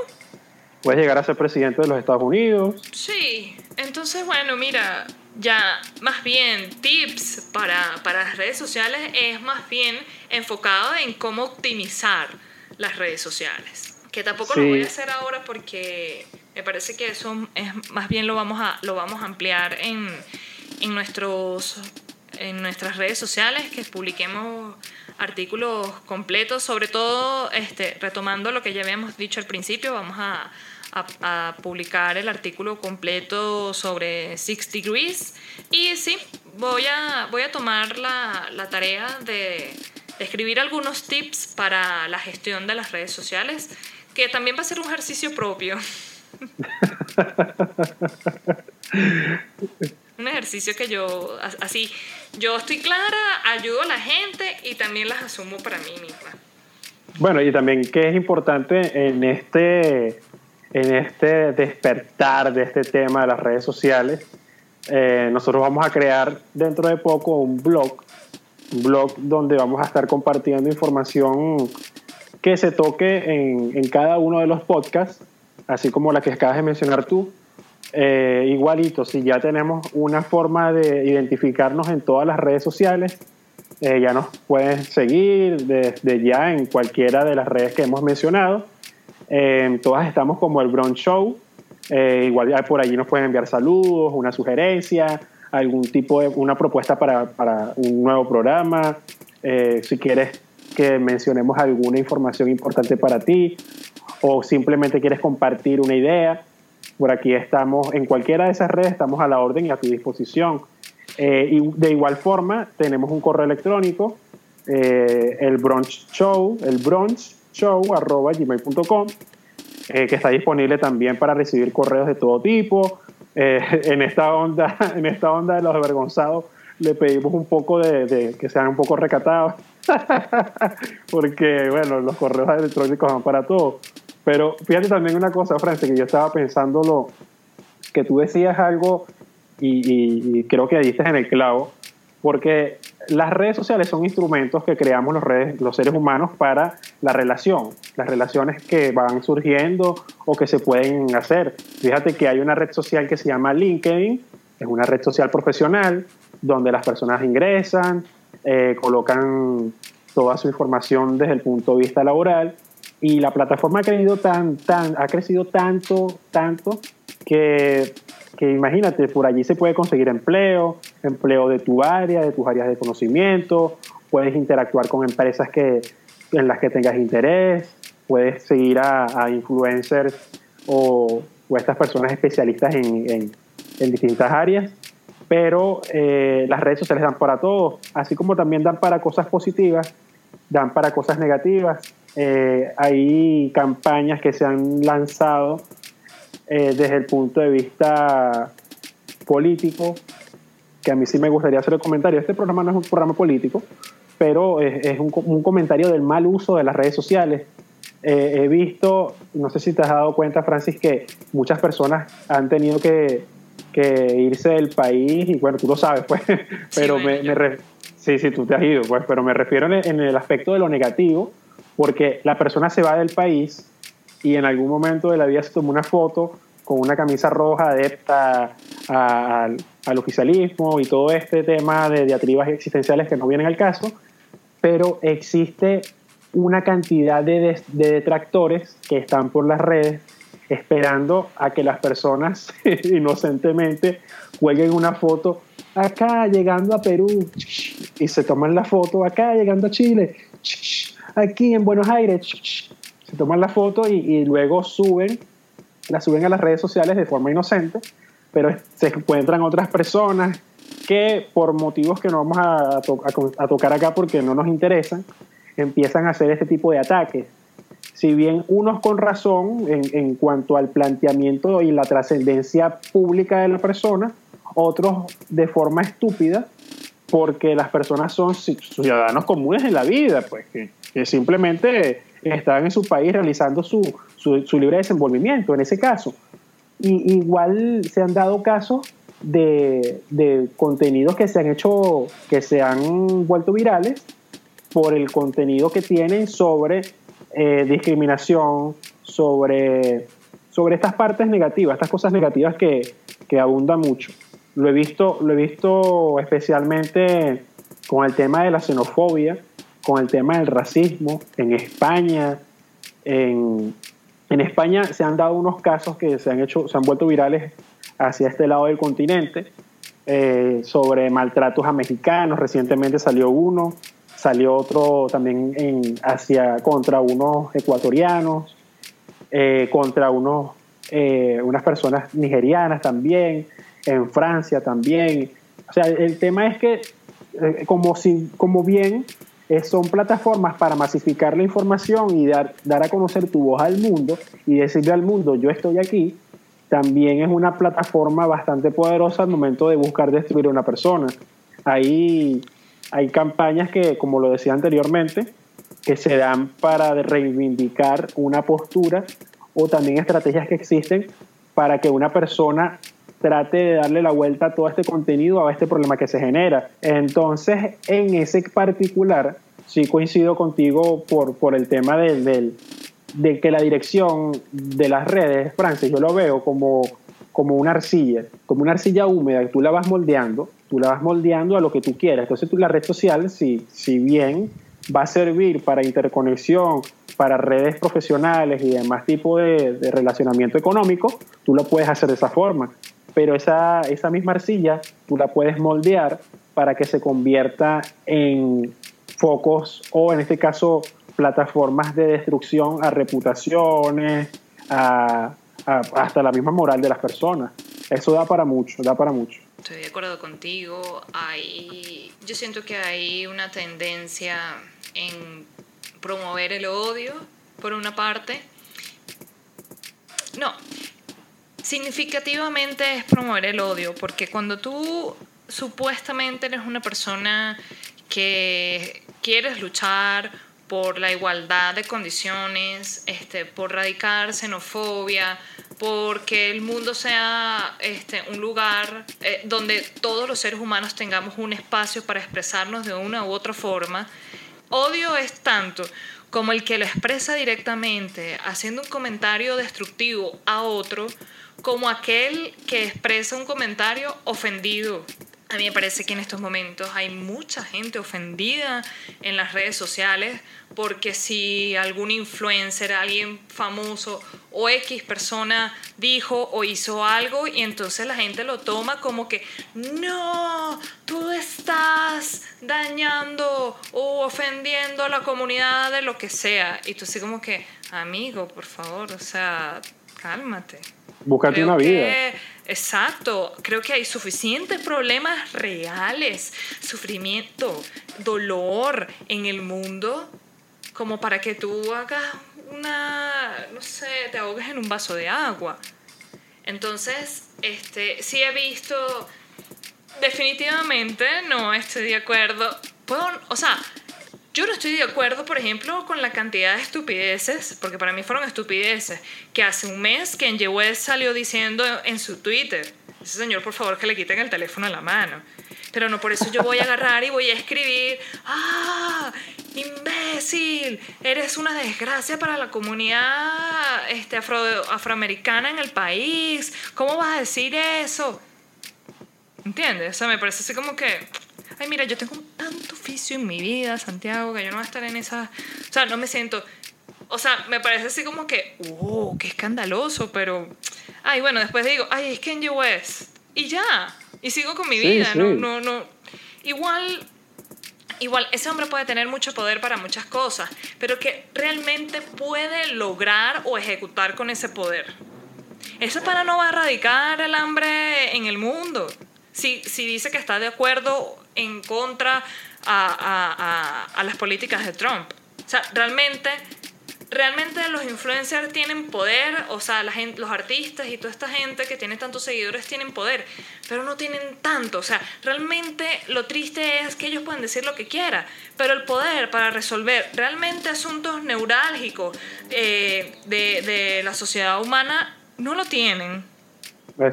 Puedes llegar a ser presidente de los Estados Unidos. Sí, entonces bueno, mira, ya más bien tips para, para las redes sociales es más bien enfocado en cómo optimizar las redes sociales. Que tampoco Sí. lo voy a hacer ahora porque me parece que eso es más bien lo vamos a, lo vamos a ampliar en, en, nuestros, en nuestras redes sociales, que publiquemos artículos completos, sobre todo este, retomando lo que ya habíamos dicho al principio, vamos a, a, a publicar el artículo completo sobre Six Degrees y sí, voy a, voy a tomar la, la tarea de, de escribir algunos tips para la gestión de las redes sociales, que también va a ser un ejercicio propio. un ejercicio que yo, así, yo estoy clara, ayudo a la gente y también las asumo para mí misma. Bueno, y también que es importante en este, en este despertar de este tema de las redes sociales, eh, nosotros vamos a crear dentro de poco un blog, un blog donde vamos a estar compartiendo información que se toque en, en cada uno de los podcasts, así como la que acabas de mencionar tú, eh, igualito, si ya tenemos una forma de identificarnos en todas las redes sociales, eh, ya nos pueden seguir desde ya en cualquiera de las redes que hemos mencionado. todas estamos como el Bronx Show. igual por allí nos pueden enviar saludos, una sugerencia, algún tipo de una propuesta para, para un nuevo programa. si quieres que mencionemos alguna información importante para ti o simplemente quieres compartir una idea, por aquí estamos, en cualquiera de esas redes estamos a la orden y a tu disposición. Eh, y de igual forma, tenemos un correo electrónico, eh, el brunch show, el brunch show arroba gmail.com, eh, que está disponible también para recibir correos de todo tipo. en esta onda, en esta onda de los avergonzados, le pedimos un poco de, que sean un poco recatados, porque bueno, los correos electrónicos van para todo. Pero fíjate también una cosa, Francis, que yo estaba pensando lo que tú decías algo y, creo que diste en el clavo, porque las redes sociales son instrumentos que creamos los, redes, los seres humanos para la relación, las relaciones que van surgiendo o que se pueden hacer. Fíjate que hay una red social que se llama LinkedIn, es una red social profesional donde las personas ingresan, eh, colocan toda su información desde el punto de vista laboral y la plataforma ha crecido tan, tan, ha crecido tanto, tanto que, que imagínate, por allí se puede conseguir empleo, empleo de tu área, de tus áreas de conocimiento, puedes interactuar con empresas que, en las que tengas interés, puedes seguir a, influencers o, estas personas especialistas en, en, en distintas áreas, pero eh, las redes sociales dan para todo, así como también dan para cosas positivas, dan para cosas negativas eh, hay campañas que se han lanzado eh, desde el punto de vista político, que a mí sí me gustaría hacer el comentario. Este programa no es un programa político, pero es, un, comentario del mal uso de las redes sociales. Eh, he visto, no sé si te has dado cuenta, Francis, que muchas personas han tenido que, irse del país, y bueno, tú lo sabes, pues, pero me, sí, sí, tú te has ido, pues, pero me refiero en el aspecto de lo negativo, porque la persona se va del país y en algún momento de la vida se tomó una foto con una camisa roja adepta al, oficialismo y todo este tema de diatribas existenciales que no vienen al caso, pero existe una cantidad de, detractores que están por las redes esperando a que las personas inocentemente jueguen una foto acá llegando a Perú y se toman la foto acá llegando a Chile aquí en Buenos Aires, se toman la foto y, luego suben, la suben a las redes sociales de forma inocente, pero se encuentran otras personas que por motivos que no vamos a, tocar acá porque no nos interesan, empiezan a hacer este tipo de ataques. Si bien unos con razón en, en cuanto al planteamiento y la trascendencia pública de la persona, otros de forma estúpida porque las personas son ciudadanos comunes en la vida, pues que simplemente están en su país realizando su, su, libre desenvolvimiento en ese caso. Y igual se han dado casos de, de, contenidos que se han hecho, que se han vuelto virales por el contenido que tienen sobre eh, discriminación, sobre, sobre estas partes negativas, estas cosas negativas que, que abundan mucho. Lo he visto, lo he visto especialmente con el tema de la xenofobia, con el tema del racismo en España. En, España se han dado unos casos que se han, hecho, se han vuelto virales hacia este lado del continente eh, sobre maltratos a mexicanos. Recientemente salió uno, salió otro también en, hacia, contra unos ecuatorianos, eh, contra unos, eh, unas personas nigerianas también, en Francia también. O sea, el tema es que como, si, como bien eh, son plataformas para masificar la información y dar, dar a conocer tu voz al mundo y decirle al mundo, yo estoy aquí, también es una plataforma bastante poderosa al momento de buscar destruir a una persona. Hay, hay campañas que, como lo decía anteriormente, que se dan para reivindicar una postura o también estrategias que existen para que una persona trate de darle la vuelta a todo este contenido, a este problema que se genera. Entonces, en ese particular, sí coincido contigo por, por el tema del, de que la dirección de las redes, Francis, yo lo veo como, como una arcilla, como una arcilla húmeda, tú la vas moldeando, tú la vas moldeando a lo que tú quieras. Entonces tú la red social, si, si bien va a servir para interconexión, para redes profesionales y demás tipo de, de, relacionamiento económico, tú lo puedes hacer de esa forma. Pero esa, esa misma arcilla tú la puedes moldear para que se convierta en focos o en este caso plataformas de destrucción a reputaciones, a, hasta la misma moral de las personas. Eso da para mucho, da para mucho. Estoy de acuerdo contigo. Hay, yo siento que hay una tendencia en promover el odio, por una parte. No, significativamente es promover el odio, porque cuando tú supuestamente eres una persona que quieres luchar por la igualdad de condiciones, este, por radicar xenofobia, porque el mundo sea este, un lugar eh, donde todos los seres humanos tengamos un espacio para expresarnos de una u otra forma. Odio es tanto como el que lo expresa directamente haciendo un comentario destructivo a otro, como aquel que expresa un comentario ofendido a mí me parece que en estos momentos hay mucha gente ofendida en las redes sociales porque si algún influencer, alguien famoso o X persona dijo o hizo algo y entonces la gente lo toma como que no, tú estás dañando o ofendiendo a la comunidad de lo que sea. Y tú así como que, amigo, por favor, o sea, cálmate. Búscate una vida. exacto, creo que hay suficientes problemas reales, sufrimiento, dolor en el mundo como para que tú hagas una, no sé, te ahogues en un vaso de agua. Entonces, este, sí he visto, definitivamente no estoy de acuerdo. Puedo, o sea, yo no estoy de acuerdo, por ejemplo, con la cantidad de estupideces, porque para mí fueron estupideces, que hace un mes que en West salió diciendo en su Twitter, ese señor, por favor, que le quiten el teléfono a la mano. Pero no por eso yo voy a agarrar y voy a escribir, ¡ah! ¡Imbécil! Eres una desgracia para la comunidad este, afro, afroamericana en el país. ¿Cómo vas a decir eso? ¿Entiendes? O sea, me parece así como que ay, mira, yo tengo tanto oficio en mi vida, Santiago, que yo no voy a estar en esa... O sea, no me siento... O sea, me parece así como que, oh, qué escandaloso, pero... Ay, bueno, después digo, ay, es Kanye West. Y ya. Y sigo con mi vida, ¿no? No, no. Igual igual ese hombre puede tener mucho poder para muchas cosas, pero que realmente puede lograr o ejecutar con ese poder. Eso para no va a erradicar el hambre en el mundo. Si, si dice que está de acuerdo en contra a, a, a, las políticas de Trump. O sea, realmente, realmente los influencers tienen poder, o sea, la gente, los artistas y toda esta gente que tiene tantos seguidores tienen poder, pero no tienen tanto. O sea, realmente lo triste es que ellos pueden decir lo que quieran, pero el poder para resolver realmente asuntos neurálgicos eh, de, de la sociedad humana no lo tienen.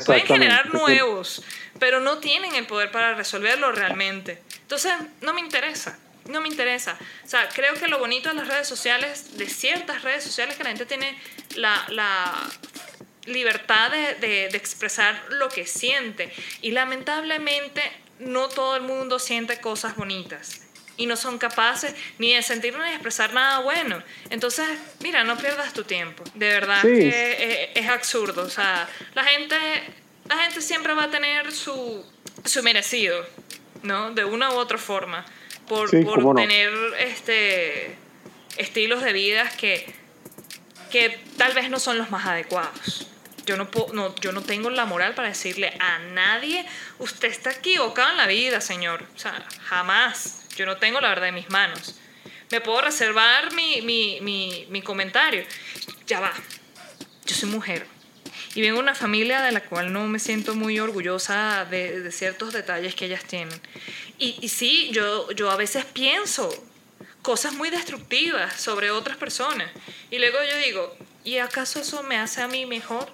Pueden generar nuevos, pero no tienen el poder para resolverlo realmente. Entonces, no me interesa. No me interesa. O sea, creo que lo bonito de las redes sociales, de ciertas redes sociales, que la gente tiene la, la libertad de, de, de expresar lo que siente. Y lamentablemente, no todo el mundo siente cosas bonitas y no son capaces ni de sentir ni de expresar nada bueno. Entonces, mira, no pierdas tu tiempo. De verdad que es, es, absurdo. O sea, la gente la gente siempre va a tener su, su merecido, ¿no? De una u otra forma, por, por tener este, estilos de vida que, que tal vez no son los más adecuados. Yo no, no, yo no tengo la moral para decirle a nadie, usted está equivocado en la vida, señor. O sea, jamás. Yo no tengo la verdad en mis manos. Me puedo reservar mi, mi, mi, mi comentario. Ya va. Yo soy mujer y vengo de una familia de la cual no me siento muy orgullosa de, ciertos detalles que ellas tienen. Y, sí, yo, yo a veces pienso cosas muy destructivas sobre otras personas. Y luego yo digo, ¿y acaso eso me hace a mí mejor?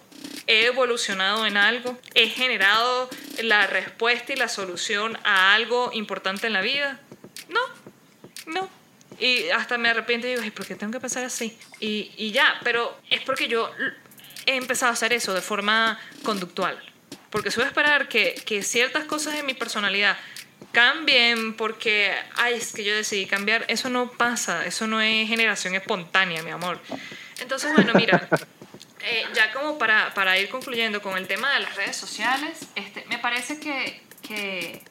¿He evolucionado en algo? ¿He generado la respuesta y la solución a algo importante en la vida? No, no. Y hasta me arrepiento y digo, ¿y por qué tengo que pasar así? Y ya, pero es porque yo he empezado a hacer eso de forma conductual. Porque suelo esperar que, que ciertas cosas de mi personalidad cambien porque, ay, es que yo decidí cambiar. Eso no pasa, eso no es generación espontánea, mi amor. Entonces, bueno, mira, eh, ya como para, para, ir concluyendo con el tema de las redes sociales, este, me parece que, que,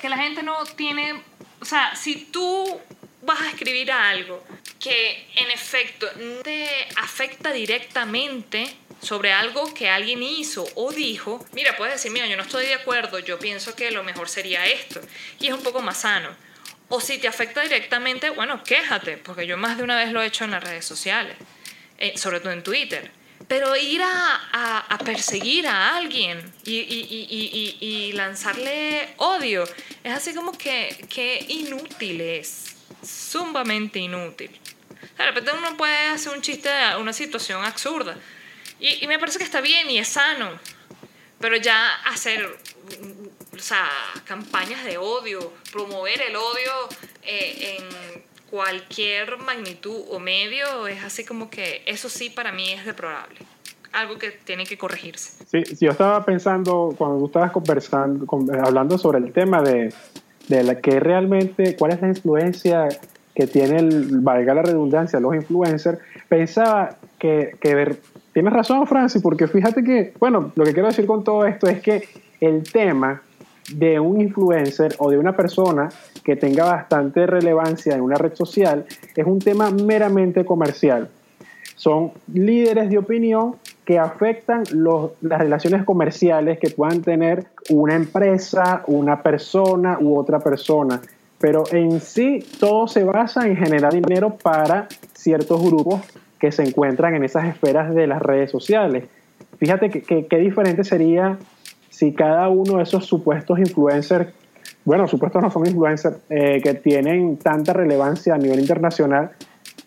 que la gente no tiene, o sea, si tú vas a escribir algo que en efecto te afecta directamente sobre algo que alguien hizo o dijo, mira, puedes decir, mira, yo no estoy de acuerdo, yo pienso que lo mejor sería esto, y es un poco más sano. O si te afecta directamente, bueno, quéjate, porque yo más de una vez lo he hecho en las redes sociales, eh, sobre todo en Twitter. Pero ir a, perseguir a alguien y, y, lanzarle odio es así como que, que inútil es, sumamente inútil. De repente uno puede hacer un chiste de una situación absurda, y, me parece que está bien y es sano. Pero ya hacer o sea, campañas de odio, promover el odio eh, en cualquier magnitud o medio, es así como que eso sí para mí es deplorable. Algo que tiene que corregirse. Sí, sí yo estaba pensando, cuando tú estabas conversando, hablando sobre el tema de, de la que realmente, cuál es la influencia que tiene, valga la redundancia, los influencers, pensaba que, que ver, Tienes razón, Francis, porque fíjate que, bueno, lo que quiero decir con todo esto es que el tema de un influencer o de una persona que tenga bastante relevancia en una red social es un tema meramente comercial. Son líderes de opinión que afectan las relaciones comerciales que puedan tener una empresa, una persona u otra persona. Pero en sí todo se basa en generar dinero para ciertos grupos que se encuentran en esas esferas de las redes sociales. Fíjate qué diferente sería si cada uno de esos supuestos influencers, bueno, supuestos no son influencers, eh, que tienen tanta relevancia a nivel internacional,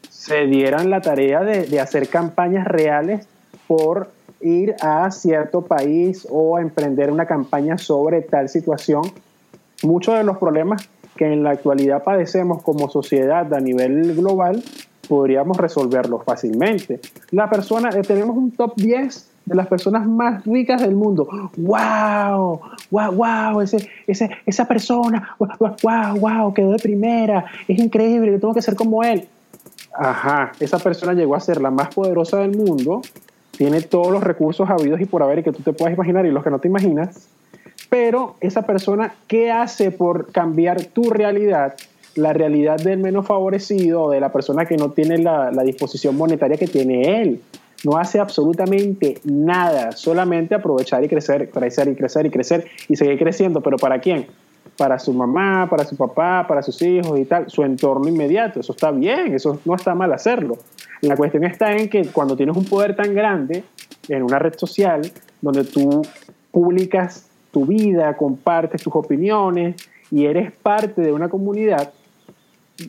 se dieran la tarea de hacer campañas reales por ir a cierto país o emprender una campaña sobre tal situación. Muchos de los problemas que en la actualidad padecemos como sociedad a nivel global podríamos resolverlo fácilmente. La persona, eh, tenemos un top 10 de las personas más ricas del mundo. ¡Wow! ¡Wow! ¡Wow! Ese, ese, esa persona, ¡wow! ¡Wow! Quedó de primera. Es increíble, yo tengo que ser como él. Ajá, esa persona llegó a ser la más poderosa del mundo, tiene todos los recursos habidos y por haber y que tú te puedas imaginar y los que no te imaginas, pero esa persona, ¿qué hace por cambiar tu realidad? la realidad del menos favorecido de la persona que no tiene la, disposición monetaria que tiene él. No hace absolutamente nada, solamente aprovechar y crecer, crecer y crecer y crecer y seguir creciendo. ¿Pero para quién? Para su mamá, para su papá, para sus hijos y tal, su entorno inmediato. Eso está bien, eso no está mal hacerlo. La cuestión está en que cuando tienes un poder tan grande en una red social, donde tú publicas tu vida, compartes tus opiniones y eres parte de una comunidad,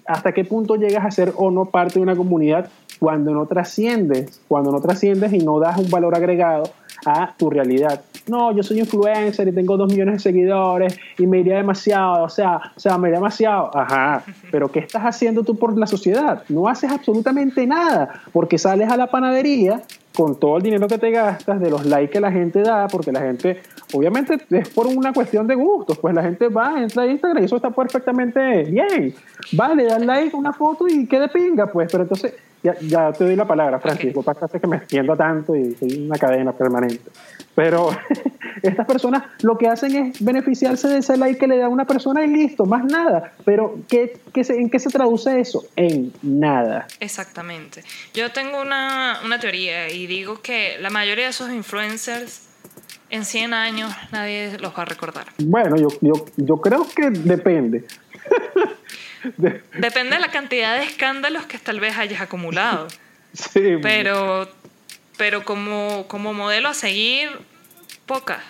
hasta qué punto llegas a ser o no parte de una comunidad cuando no trasciendes, cuando no trasciendes y no das un valor agregado a tu realidad. No, yo soy influencer y tengo dos millones de seguidores y me iría demasiado, o sea, o sea, me iría demasiado. Ajá, pero ¿qué estás haciendo tú por la sociedad? No haces absolutamente nada, porque sales a la panadería con todo el dinero que te gastas, de los likes que la gente da, porque la gente, obviamente es por una cuestión de gustos, pues la gente va, entra a Instagram y eso está perfectamente bien. Vale, da like a una foto y qué de pinga, pues, pero entonces, ya, ya te doy la palabra, Francisco, okay. para que me extiendo tanto y soy una cadena permanente. Pero estas personas lo que hacen es beneficiarse de ese like que le da una persona y listo, más nada. Pero ¿qué, qué se, ¿en qué se traduce eso? En nada. Exactamente. Yo tengo una, una teoría y digo que la mayoría de esos influencers en 100 años nadie los va a recordar. Bueno, yo, yo, yo creo que depende. Depende de la cantidad de escándalos que tal vez hayas acumulado. Sí. Pero pero como, como modelo a seguir, poca,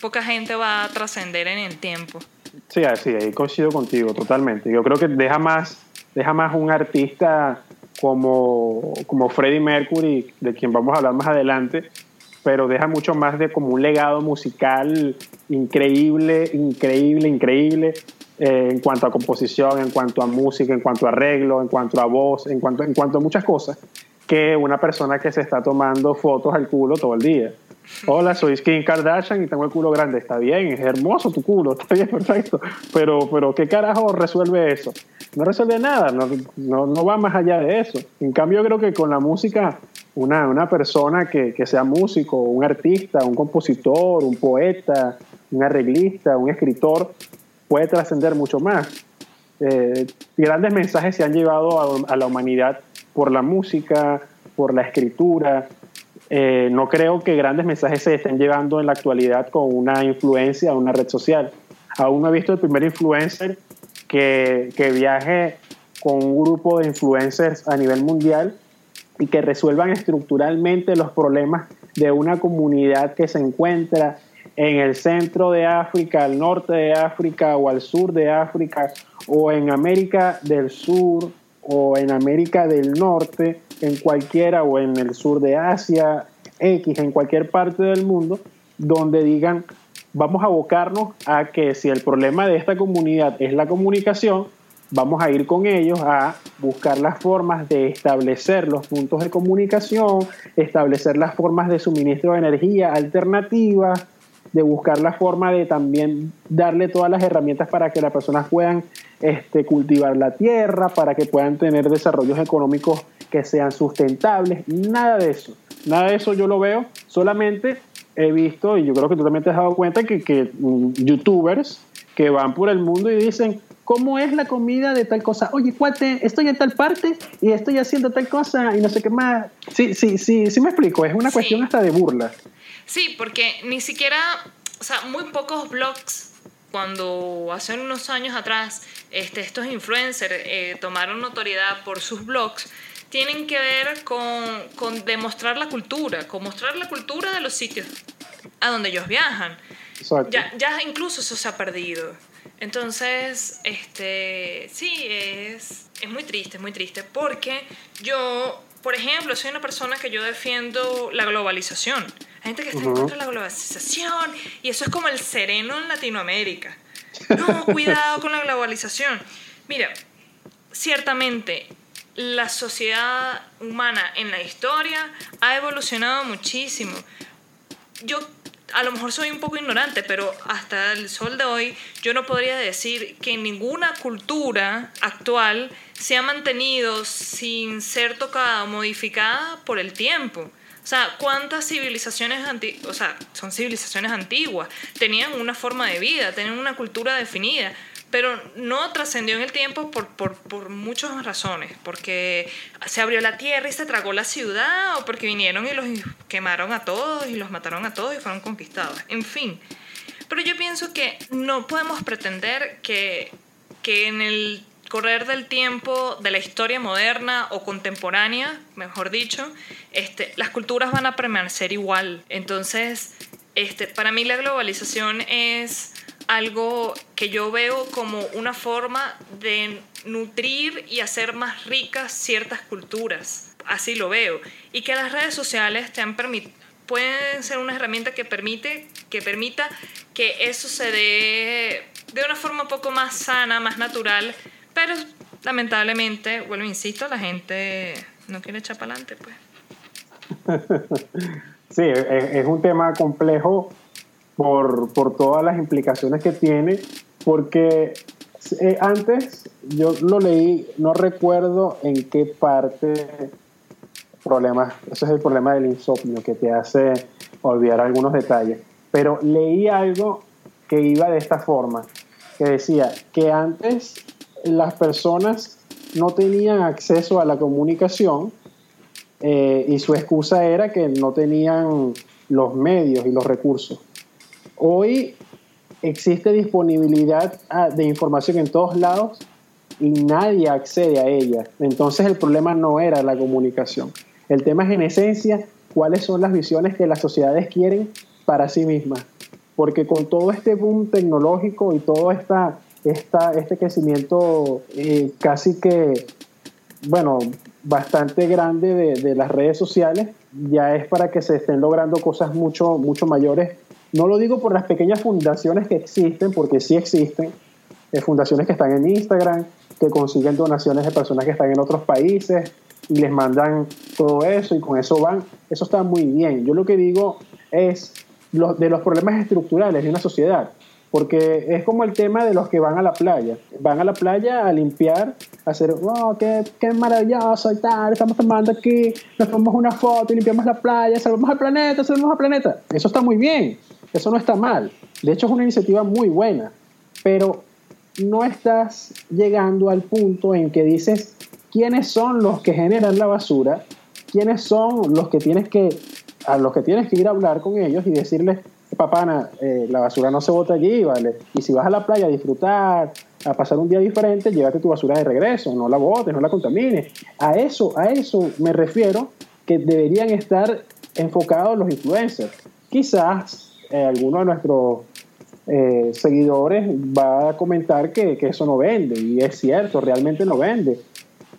poca gente va a trascender en el tiempo. Sí, así, ahí coincido contigo totalmente. Yo creo que deja más, deja más un artista como, como Freddie Mercury, de quien vamos a hablar más adelante, pero deja mucho más de como un legado musical increíble, increíble, increíble, eh, en cuanto a composición, en cuanto a música, en cuanto a arreglo, en cuanto a voz, en cuanto, en cuanto a muchas cosas que una persona que se está tomando fotos al culo todo el día. Hola, soy Kim Kardashian y tengo el culo grande. Está bien, es hermoso tu culo, está bien, perfecto. Pero, pero ¿qué carajo resuelve eso? No resuelve nada, no, no, no va más allá de eso. En cambio, creo que con la música, una, una persona que, que sea músico, un artista, un compositor, un poeta, un arreglista, un escritor, puede trascender mucho más. Eh, grandes mensajes se han llevado a, a, la humanidad por la música, por la escritura, eh, no creo que grandes mensajes se estén llevando en la actualidad con una influencia, una red social. Aún no he visto el primer influencer que, que viaje con un grupo de influencers a nivel mundial y que resuelvan estructuralmente los problemas de una comunidad que se encuentra en el centro de África, al norte de África o al sur de África o en América del Sur o en América del Norte en cualquiera o en el sur de Asia, X, en cualquier parte del mundo, donde digan, vamos a abocarnos a que si el problema de esta comunidad es la comunicación, vamos a ir con ellos a buscar las formas de establecer los puntos de comunicación, establecer las formas de suministro de energía alternativas, de buscar la forma de también darle todas las herramientas para que las personas puedan este, cultivar la tierra, para que puedan tener desarrollos económicos que sean sustentables, nada de eso. Nada de eso yo lo veo, solamente he visto, y yo creo que tú también te has dado cuenta, que, que mm, youtubers que van por el mundo y dicen, ¿cómo es la comida de tal cosa? Oye, cuate, estoy en tal parte y estoy haciendo tal cosa y no sé qué más. Sí, sí, sí, sí me explico, es una cuestión hasta de burla. Sí, porque ni siquiera, o sea, muy pocos blogs, cuando hace unos años atrás este, estos influencers eh, tomaron notoriedad por sus blogs, tienen que ver con, con, demostrar la cultura, con mostrar la cultura de los sitios a donde ellos viajan. Ya, ya incluso eso se ha perdido. Entonces, este, sí, es, es muy triste, es muy triste, porque yo, por ejemplo, soy una persona que yo defiendo la globalización. Hay gente que está en contra de la globalización y eso es como el sereno en Latinoamérica. No, cuidado con la globalización. Mira, ciertamente la sociedad humana en la historia ha evolucionado muchísimo. Yo a lo mejor soy un poco ignorante, pero hasta el sol de hoy yo no podría decir que ninguna cultura actual se ha mantenido sin ser tocada o modificada por el tiempo. O sea, ¿cuántas civilizaciones antiguas, o sea, son civilizaciones antiguas, tenían una forma de vida, tenían una cultura definida? pero no trascendió en el tiempo por, por, por, muchas razones, porque se abrió la tierra y se tragó la ciudad, o porque vinieron y los quemaron a todos y los mataron a todos y fueron conquistados, en fin. Pero yo pienso que no podemos pretender que, que en el correr del tiempo de la historia moderna o contemporánea, mejor dicho, este, las culturas van a permanecer igual. Entonces, este, para mí la globalización es algo que yo veo como una forma de nutrir y hacer más ricas ciertas culturas. Así lo veo. Y que las redes sociales te han pueden ser una herramienta que permite que permita que eso se dé de una forma un poco más sana, más natural, pero lamentablemente, vuelvo insisto, la gente no quiere echar para adelante, pues. Sí, es un tema complejo por, por todas las implicaciones que tiene, porque eh, antes yo lo leí, no recuerdo en qué parte, problemas, ese es el problema del insomnio, que te hace olvidar algunos detalles, pero leí algo que iba de esta forma, que decía que antes las personas no tenían acceso a la comunicación eh, y su excusa era que no tenían los medios y los recursos. Hoy existe disponibilidad ah, de información en todos lados y nadie accede a ella. Entonces el problema no era la comunicación. El tema es en esencia cuáles son las visiones que las sociedades quieren para sí mismas. Porque con todo este boom tecnológico y todo esta, esta este crecimiento eh, casi que, bueno, bastante grande de, de, las redes sociales, ya es para que se estén logrando cosas mucho, mucho mayores no lo digo por las pequeñas fundaciones que existen, porque sí existen, eh, fundaciones que están en Instagram, que consiguen donaciones de personas que están en otros países, y les mandan todo eso y con eso van. Eso está muy bien. Yo lo que digo es los, de los problemas estructurales de una sociedad. Porque es como el tema de los que van a la playa. Van a la playa a limpiar, a hacer, oh, qué, qué maravilloso y tal, estamos tomando aquí, nos tomamos una foto y limpiamos la playa, salvamos al planeta, salvamos al planeta. Eso está muy bien, eso no está mal. De hecho, es una iniciativa muy buena. Pero no estás llegando al punto en que dices quiénes son los que generan la basura, quiénes son los que tienes que a los que tienes que ir a hablar con ellos y decirles, papana, eh, la basura no se bota allí, ¿vale? Y si vas a la playa a disfrutar, a pasar un día diferente, llévate tu basura de regreso, no la botes, no la contamines. A eso, a eso me refiero que deberían estar enfocados los influencers. Quizás eh, alguno de nuestros eh, seguidores va a comentar que, que, eso no vende, y es cierto, realmente no vende.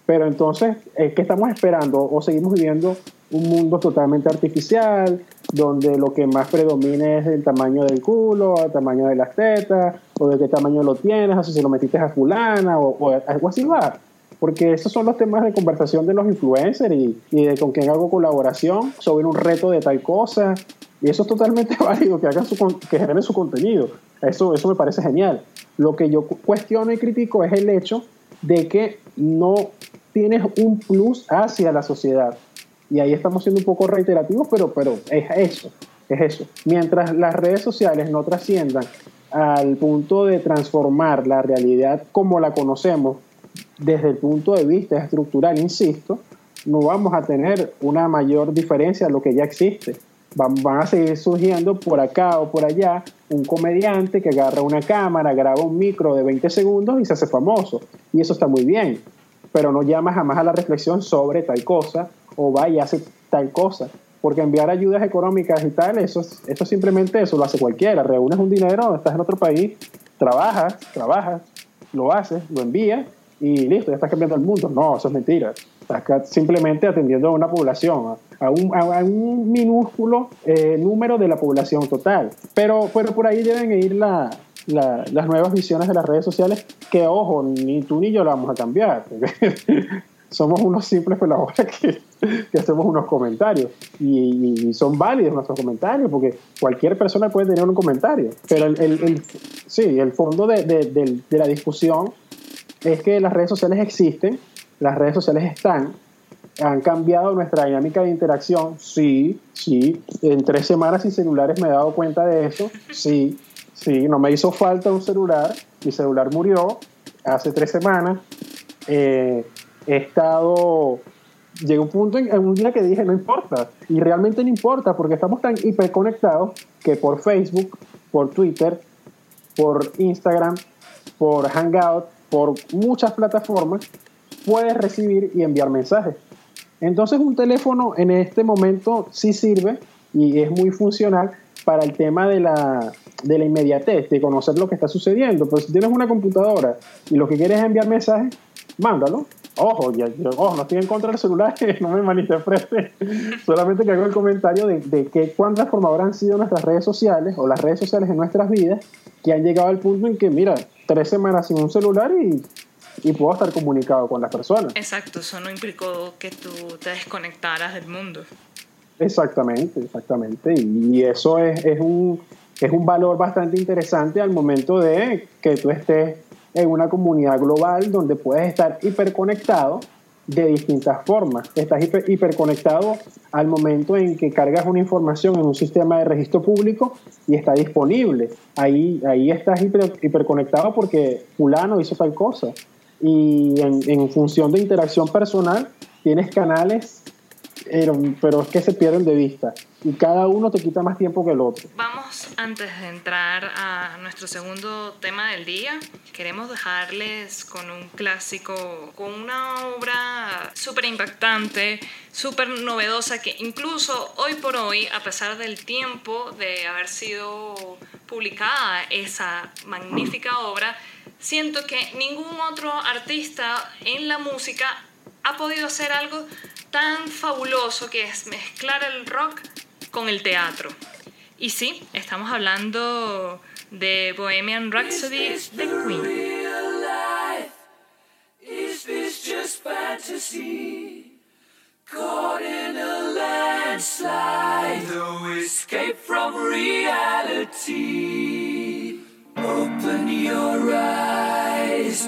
Pero entonces, ¿qué estamos esperando? ¿O seguimos viviendo un mundo totalmente artificial, donde lo que más predomina es el tamaño del culo, el tamaño de las tetas, o de qué tamaño lo tienes, o si lo metiste a fulana, o, algo así va. Porque esos son los temas de conversación de los influencers y, y de con quién hago colaboración sobre un reto de tal cosa. Y eso es totalmente válido, que, hagan su, que generen su contenido. Eso, eso me parece genial. Lo que yo cuestiono y critico es el hecho de que no tienes un plus hacia la sociedad. Y ahí estamos siendo un poco reiterativos, pero, pero es eso, es eso. Mientras las redes sociales no trasciendan al punto de transformar la realidad como la conocemos desde el punto de vista estructural, insisto, no vamos a tener una mayor diferencia a lo que ya existe. Van, van, a seguir surgiendo por acá o por allá un comediante que agarra una cámara, graba un micro de 20 segundos y se hace famoso. Y eso está muy bien, pero no llama jamás a la reflexión sobre tal cosa o va y hace tal cosa. Porque enviar ayudas económicas y tal, eso, eso simplemente eso lo hace cualquiera. Reúnes un dinero, estás en otro país, trabajas, trabajas, lo haces, lo envías y listo, ya estás cambiando el mundo. No, eso es mentira. Estás simplemente atendiendo a una población, a un, a un minúsculo eh, número de la población total. Pero, pero por ahí deben ir la, las nuevas visiones de las redes sociales, que ojo, ni tú ni yo la vamos a cambiar. somos unos simples peladores que, que hacemos unos comentarios y, son válidos nuestros comentarios porque cualquier persona puede tener un comentario. Pero el, el, sí, el fondo de, de, de, la discusión es que las redes sociales existen, las redes sociales están, han cambiado nuestra dinámica de interacción, sí, sí, en tres semanas sin celulares me he dado cuenta de eso, sí, sí, no me hizo falta un celular, mi celular murió hace tres semanas. Eh, he estado llegó un punto en, un día que dije no importa y realmente no importa porque estamos tan hiperconectados que por Facebook, por Twitter, por Instagram, por Hangout, por muchas plataformas puedes recibir y enviar mensajes. Entonces un teléfono en este momento sí sirve y es muy funcional para el tema de la, de la inmediatez, de conocer lo que está sucediendo. Pero si tienes una computadora y lo que quieres es enviar mensajes, mándalo. Ojo, ojo, no estoy en contra del celular, no me malinterprete. Solamente que hago el comentario de, de que cuán transformadoras han sido nuestras redes sociales o las redes sociales en nuestras vidas, que han llegado al punto en que, mira, tres semanas sin un celular y, y puedo estar comunicado con las personas. Exacto, eso no implicó que tú te desconectaras del mundo. Exactamente, exactamente. Y eso es, es, un, es un valor bastante interesante al momento de que tú estés en una comunidad global donde puedes estar hiperconectado de distintas formas. Estás hiper, hiperconectado al momento en que cargas una información en un sistema de registro público y está disponible. Ahí, ahí estás hiper, hiperconectado porque fulano hizo tal cosa. Y en, en función de interacción personal, tienes canales pero, es que se pierden de vista y cada uno te quita más tiempo que el otro. Vamos, antes de entrar a nuestro segundo tema del día, queremos dejarles con un clásico, con una obra súper impactante, súper novedosa, que incluso hoy por hoy, a pesar del tiempo de haber sido publicada esa magnífica obra, siento que ningún otro artista en la música ha podido hacer algo tan fabuloso que es mezclar el rock con el teatro. Y sí, estamos hablando de Bohemian Rhapsody de Queen. Is this just fantasy? Caught in a landslide, no escape from reality. Open your eyes.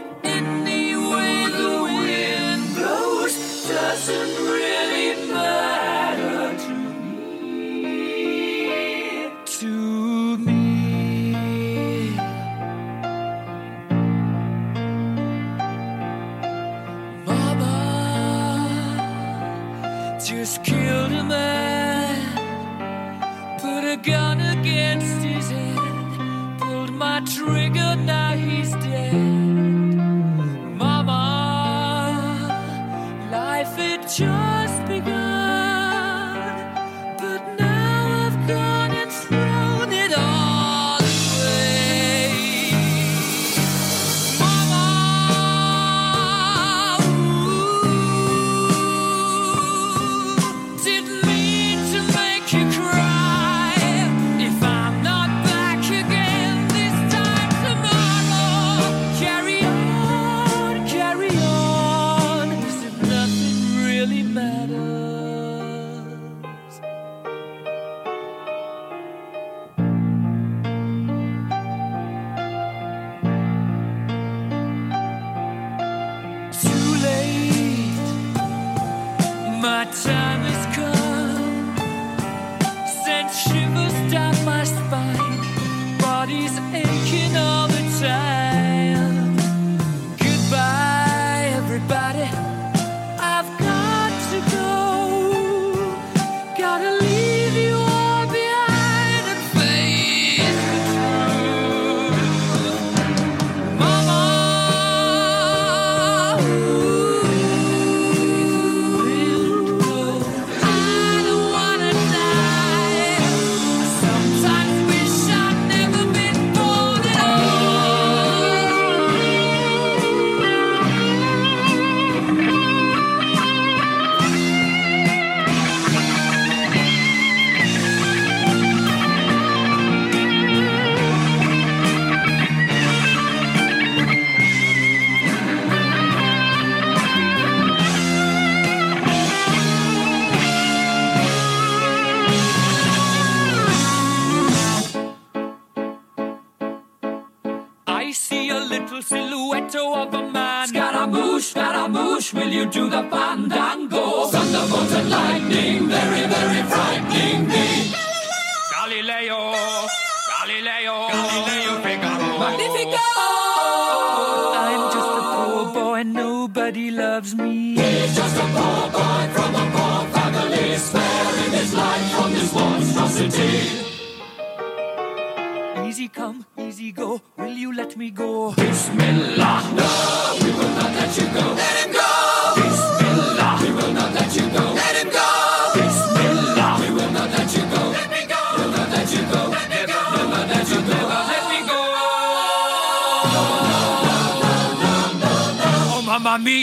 gun against his head. Pulled my trigger, now he's dead. Mama, life it just you do the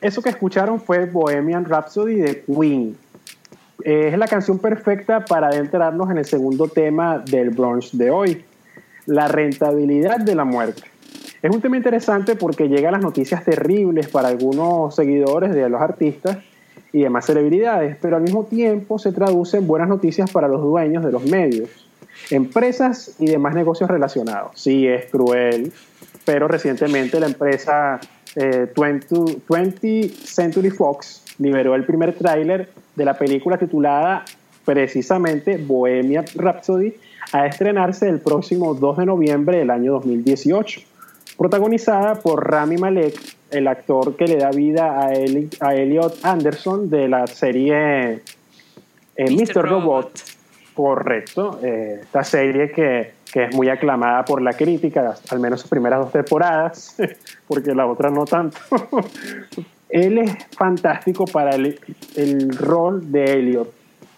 Eso que escucharon fue Bohemian Rhapsody de Queen. Eh, es la canción perfecta para adentrarnos en el segundo tema del brunch de hoy, la rentabilidad de la muerte. Es un tema interesante porque llega a las noticias terribles para algunos seguidores de los artistas y demás celebridades, pero al mismo tiempo se traduce en buenas noticias para los dueños de los medios, empresas y demás negocios relacionados. Sí, es cruel, pero recientemente la empresa eh, 20, 20 Century Fox liberó el primer tráiler de la película titulada precisamente Bohemian Rhapsody a estrenarse el próximo 2 de noviembre del año 2018, protagonizada por Rami Malek, el actor que le da vida a, Eli- a Elliot Anderson de la serie eh, Mr. Mr. Robot. Robot. Correcto, eh, esta serie que, que es muy aclamada por la crítica, al menos sus primeras dos temporadas, porque la otra no tanto. Él es fantástico para el, el rol de Elliot.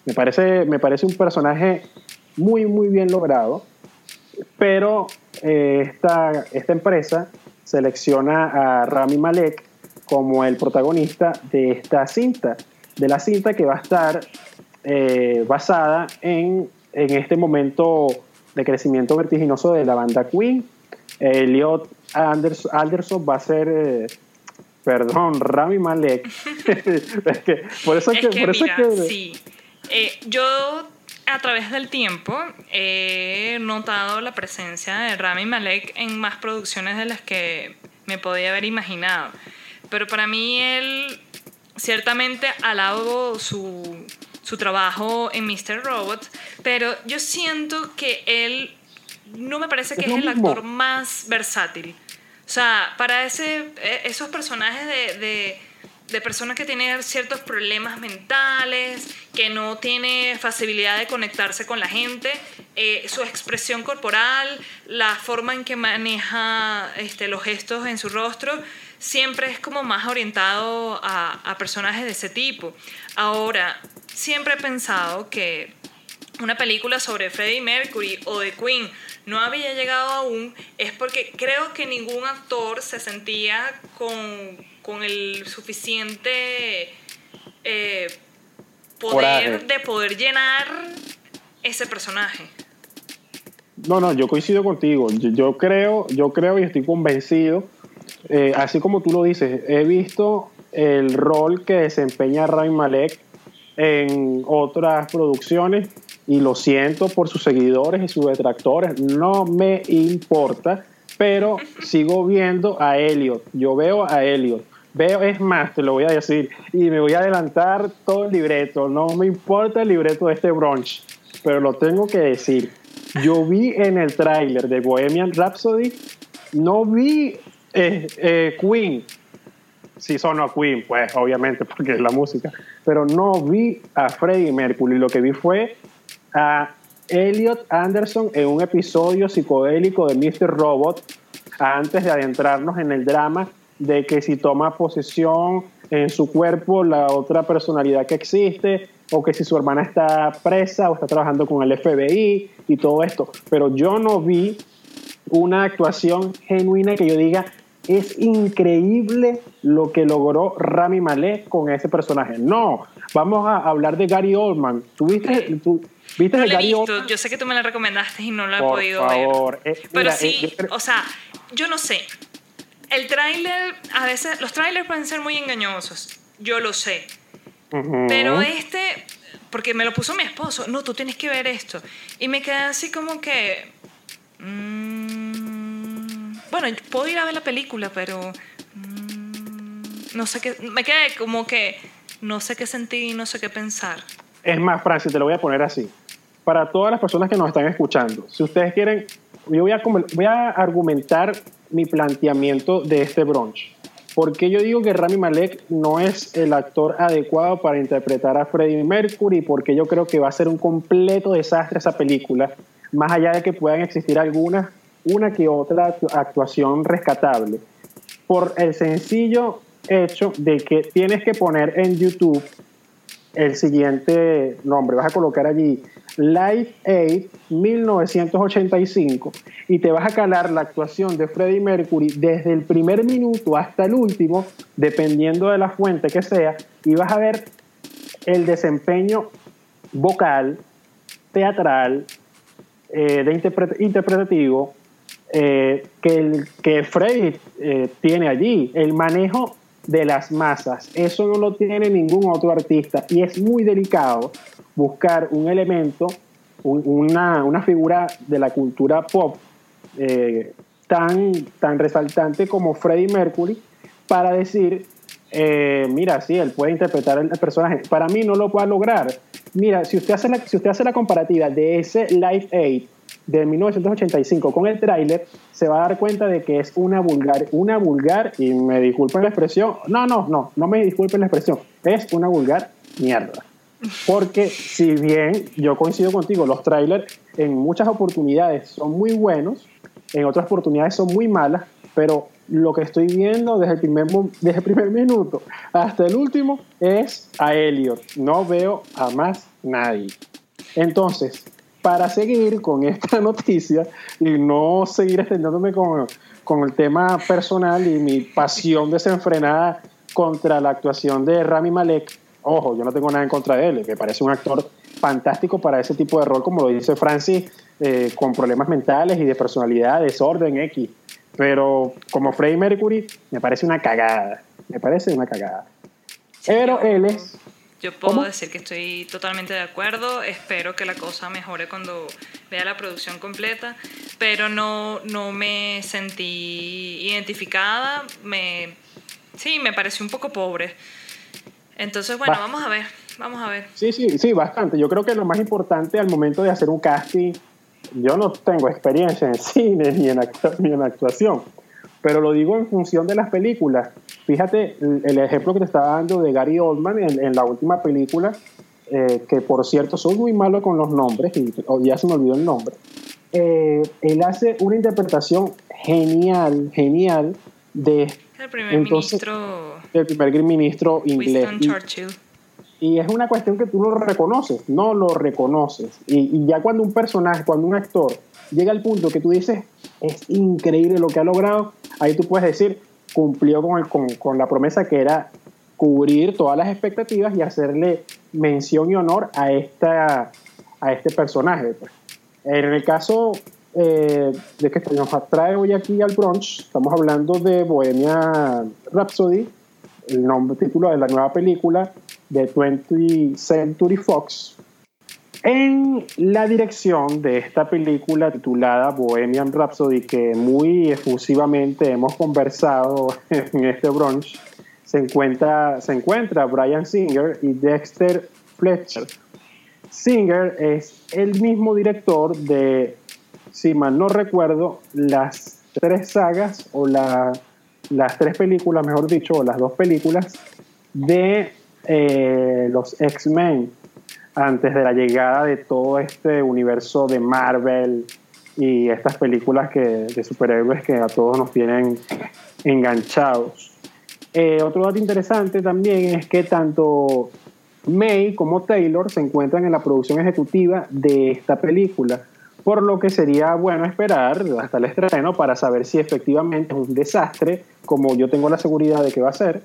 Me parece, me parece un personaje muy, muy bien logrado, pero eh, esta, esta empresa selecciona a Rami Malek como el protagonista de esta cinta, de la cinta que va a estar eh, basada en, en este momento de crecimiento vertiginoso de la banda Queen. Elliot Anders- Anderson va a ser, eh, perdón, Rami Malek. Es que, por eso Es que, que, por eso mira, que sí. Eh, yo a través del tiempo he notado la presencia de Rami Malek en más producciones de las que me podía haber imaginado. Pero para mí él ciertamente alabo su, su trabajo en Mr. Robot, pero yo siento que él no me parece que Es el actor más versátil. O sea, para ese, eh, esos personajes de, de, de personas que tienen ciertos problemas mentales, que no tiene facilidad de conectarse con la gente, eh, su expresión corporal, la forma en que maneja este, los gestos en su rostro, siempre es como más orientado a, a personajes de ese tipo. Ahora, siempre he pensado que una película sobre Freddie Mercury o de Queen no había llegado aún es porque creo que ningún actor se sentía con, con el suficiente eh, poder Coraje. de poder llenar ese personaje. No, no, yo coincido contigo. Yo, yo creo, yo creo y estoy convencido, eh, así como tú lo dices, he visto el rol que desempeña Rami Malek en otras producciones y lo siento por sus seguidores y sus detractores, no me importa, pero sigo viendo a Elliot. Yo veo a Elliot. Veo, es más, te lo voy a decir, y me voy a adelantar todo el libreto. No me importa el libreto de este brunch, pero lo tengo que decir. Yo vi en el tráiler de Bohemian Rhapsody, no vi eh, eh, Queen. Sí sonó a Queen, pues obviamente, porque es la música. Pero no vi a Freddie Mercury. Lo que vi fue a Elliot Anderson en un episodio psicodélico de Mr. Robot antes de adentrarnos en el drama de que si toma posesión en su cuerpo la otra personalidad que existe o que si su hermana está presa o está trabajando con el FBI y todo esto. Pero yo no vi una actuación genuina que yo diga es increíble lo que logró Rami Malek con ese personaje. No, vamos a hablar de Gary Oldman. ¿Tú viste, Ok. tú, viste No de Gary visto, Oldman? yo sé que tú me la recomendaste y no la he Por podido favor, ver. eh, Pero mira, sí, eh, o sea, yo no sé. El tráiler, a veces, los trailers pueden ser muy engañosos, yo lo sé. Ujú. Pero este, porque me lo puso mi esposo, no, tú tienes que ver esto. Y me quedé así como que... mm, bueno, puedo ir a ver la película, pero... mm, no sé qué... Me quedé como que... No sé qué sentir, no sé qué pensar. Es más, Francis, te lo voy a poner así. Para todas las personas que nos están escuchando, si ustedes quieren, yo voy a, voy a argumentar mi planteamiento de este brunch. ¿Por qué yo digo que Rami Malek no es el actor adecuado para interpretar a Freddie Mercury? Porque yo creo que va a ser un completo desastre esa película, más allá de que puedan existir algunas, una que otra actuación rescatable. Por el sencillo hecho de que tienes que poner en YouTube el siguiente nombre, vas a colocar allí Live Aid 1985 y te vas a calar la actuación de Freddie Mercury desde el primer minuto hasta el último, dependiendo de la fuente que sea, y vas a ver el desempeño vocal, teatral, eh, de interpretativo eh, que, que Freddie eh, tiene allí, el manejo de las masas. Eso no lo tiene ningún otro artista y es muy delicado buscar un elemento, una, una, figura de la cultura pop eh, tan, tan resaltante como Freddie Mercury para decir, mira, sí, él puede interpretar el personaje. Para mí no lo puede lograr. Mira, si usted hace la, si usted hace la comparativa de ese Live Aid de 1985 con el tráiler, se va a dar cuenta de que es una vulgar, una vulgar, y me disculpen la expresión, no, no, no, no me disculpen la expresión, es una vulgar mierda. Porque si bien yo coincido contigo, los trailers en muchas oportunidades son muy buenos, en otras oportunidades son muy malas, pero lo que estoy viendo desde el primer, desde el primer minuto hasta el último es a Elliot. No veo a más nadie. Entonces, para seguir con esta noticia y no seguir extendiéndome con, con el tema personal y mi pasión desenfrenada contra la actuación de Rami Malek, ojo, yo no tengo nada en contra de él, me parece un actor fantástico para ese tipo de rol, como lo dice Francis, eh, con problemas mentales y de personalidad, desorden X. Pero como Freddie Mercury, me parece una cagada. Me parece una cagada. Pero él es yo puedo decir que estoy totalmente de acuerdo, espero que la cosa mejore cuando vea la producción completa, pero no, no me sentí identificada, me, sí, me pareció un poco pobre. Entonces, bueno, vamos a ver, vamos a ver. Sí, sí, sí, bastante. Yo creo que lo más importante al momento de hacer un casting, yo no tengo experiencia en cine ni en, ni en actuación, pero lo digo en función de las películas. Fíjate el, ejemplo que te estaba dando de Gary Oldman en, la última película, eh, que por cierto soy muy malo con los nombres, y ya se me olvidó el nombre. Eh, él hace una interpretación genial, genial de el primer ministro el primer ministro inglés. Winston Churchill. Y es una cuestión que tú no lo reconoces, no lo reconoces. Y, y, ya cuando un personaje, cuando un actor llega al punto que tú dices, es increíble lo que ha logrado, ahí tú puedes decir, cumplió con, el, con, con, la promesa que era cubrir todas las expectativas y hacerle mención y honor a, esta, a este personaje. Pues. En el caso eh, de que nos atrae hoy aquí al brunch, estamos hablando de Bohemia Rhapsody, el nombre, título de la nueva película de 20th Century Fox, en la dirección de esta película titulada Bohemian Rhapsody, que muy efusivamente hemos conversado en este brunch, se encuentra, se encuentra Brian Singer y Dexter Fletcher. Singer es el mismo director de, si mal no recuerdo, las tres sagas o las tres películas, mejor dicho, o las dos películas de eh, los X-Men antes de la llegada de todo este universo de Marvel y estas películas que, de superhéroes que a todos nos tienen enganchados. Eh, otro dato interesante también es que tanto May como Taylor se encuentran en la producción ejecutiva de esta película, por lo que sería bueno esperar hasta el estreno para saber si efectivamente es un desastre, como yo tengo la seguridad de que va a ser,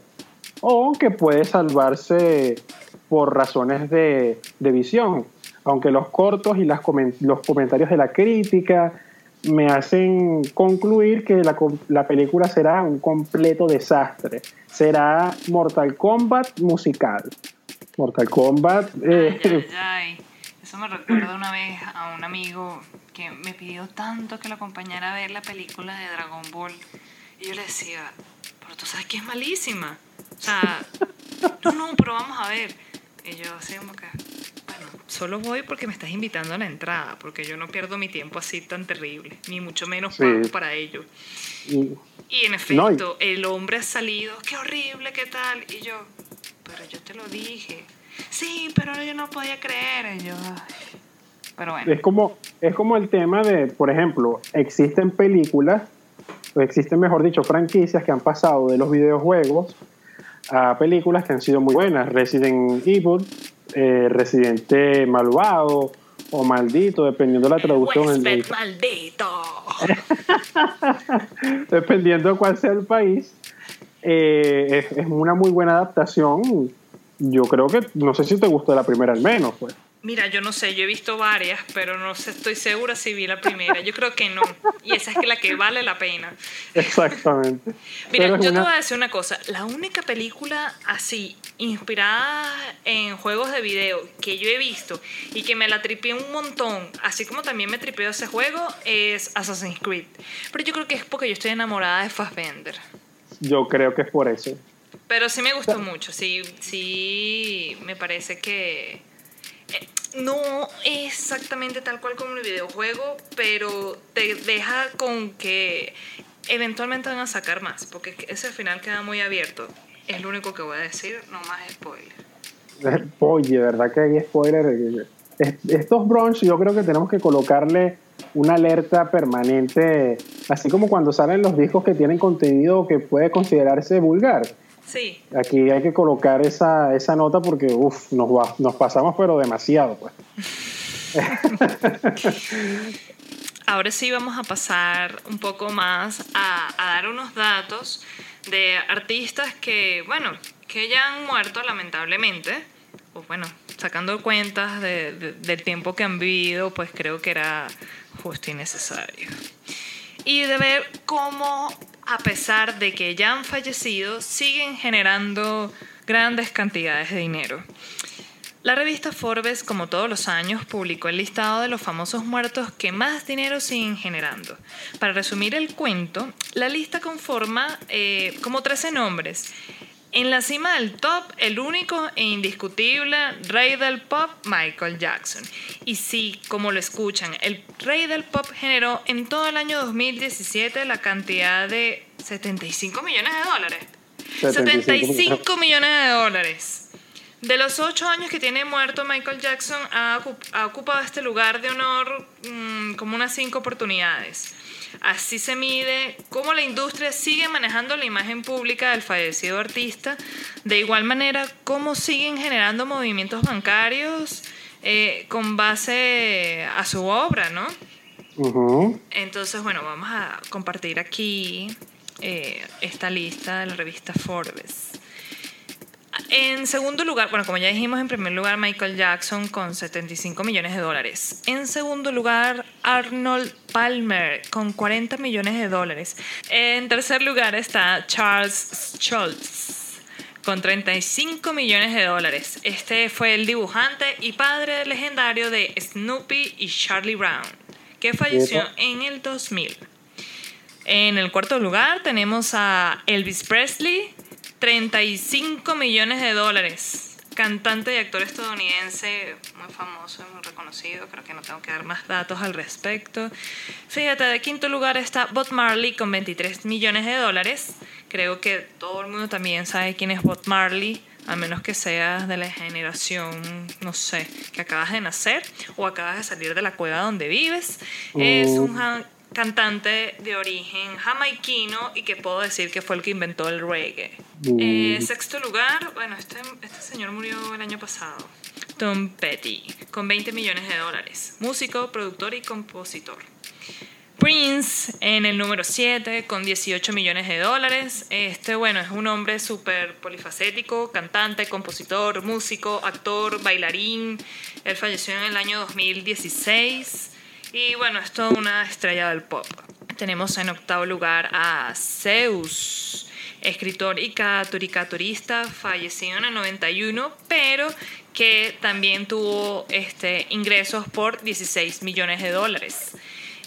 o que puede salvarse por razones de, visión. Aunque los cortos y las los comentarios de la crítica me hacen concluir que la, película será un completo desastre. Será Mortal Kombat musical. Mortal Kombat. Eh, Eso me recuerda una vez a un amigo que me pidió tanto que lo acompañara a ver la película de Dragon Ball. Y yo le decía, pero tú sabes que es malísima. O sea, no, no, pero vamos a ver. Y yo así como que, bueno, solo voy porque me estás invitando a la entrada, porque yo no pierdo mi tiempo así tan terrible, ni mucho menos Sí. pago para ello. Y- Y en No, efecto, el hombre ha salido, qué horrible, qué tal. Y yo, pero yo te lo dije. Sí, pero yo no podía creer. Y yo, ay. Pero bueno. es como es como el tema de por ejemplo existen películas o existen mejor dicho franquicias que han pasado de los videojuegos a películas que han sido muy buenas. Resident Evil eh, Residente malvado o maldito dependiendo de la traducción en- maldito. dependiendo de cuál sea el país eh, es, es una muy buena adaptación. Yo creo que no sé si te gustó la primera al menos pues Mira, yo no sé, yo he visto varias, pero no sé, estoy segura si vi la primera. Yo creo que no. Y esa es la que vale la pena. exactamente Mira, yo te voy a decir una cosa. La única película así, inspirada en juegos de video que yo he visto y que me la tripié un montón, así como también me tripió ese juego, es Assassin's Creed. Pero yo creo que es porque yo estoy enamorada de Fassbender. yo creo que es por eso Pero sí me gustó mucho, sí, sí, me parece que no es exactamente tal cual como el videojuego, pero te deja con que eventualmente van a sacar más, porque ese final queda muy abierto. Es lo único que voy a decir, no más spoiler. Oye, ¿verdad que hay spoiler? Es- Estos brunch yo creo que tenemos que colocarle una alerta permanente, así como cuando salen los discos que tienen contenido que puede considerarse vulgar. Sí, Aquí hay que colocar esa, esa nota porque uf, nos, va- nos pasamos pero demasiado. Pues. ahora sí vamos a pasar un poco más a, a dar unos datos de artistas que, bueno, que ya han muerto lamentablemente. O bueno, sacando cuentas de- de- del tiempo que han vivido, pues creo que era justo y necesario. Y de ver cómo, a pesar de que ya han fallecido, siguen generando grandes cantidades de dinero. La revista Forbes, como todos los años, publicó el listado de los famosos muertos que más dinero siguen generando. Para resumir el cuento, la lista conforma eh, como 13 nombres. En la cima del top, el único e indiscutible rey del pop, Michael Jackson. Y sí, como lo escuchan, el rey del pop generó en todo el año 2017 la cantidad de 75 millones de dólares. 75 75 millones de dólares. De los ocho años que tiene muerto, Michael Jackson ha, ocup- ha ocupado este lugar de honor mm, como unas cinco oportunidades. Así se mide cómo la industria sigue manejando la imagen pública del fallecido artista. De igual manera, cómo siguen generando movimientos bancarios eh, con base a su obra, ¿no? Entonces, bueno, vamos a compartir aquí eh, esta lista de la revista Forbes. En segundo lugar, bueno, como ya dijimos, en primer lugar Michael Jackson con 75 millones de dólares. En segundo lugar, Arnold Palmer con 40 millones de dólares. En tercer lugar está Charles Schultz con 35 millones de dólares. Este fue el dibujante y padre legendario de Snoopy y Charlie Brown, que falleció en el 2000. En el cuarto lugar tenemos a Elvis Presley, 35 millones de dólares. Cantante y actor estadounidense muy famoso y muy reconocido. Creo que no tengo que dar más datos al respecto. Fíjate, de quinto lugar está Bob Marley con 23 millones de dólares. Creo que todo el mundo también sabe quién es Bob Marley, a menos que seas de la generación, no sé, que acabas de nacer o acabas de salir de la cueva donde vives. Es un ja- cantante de origen jamaiquino y que puedo decir que fue el que inventó el reggae. Mm. Eh, sexto lugar, bueno, este, este señor murió el año pasado. Tom Petty, con 20 millones de dólares. Músico, productor y compositor. Prince en el número 7 con 18 millones de dólares. Este, bueno, es un hombre súper polifacético, cantante, compositor, músico, actor, bailarín. Él falleció en el año 2016 y bueno, es toda una estrella del pop. Tenemos en octavo lugar a Zeus, escritor y caricaturista, fallecido en el 91, pero que también tuvo este, ingresos por 16 millones de dólares.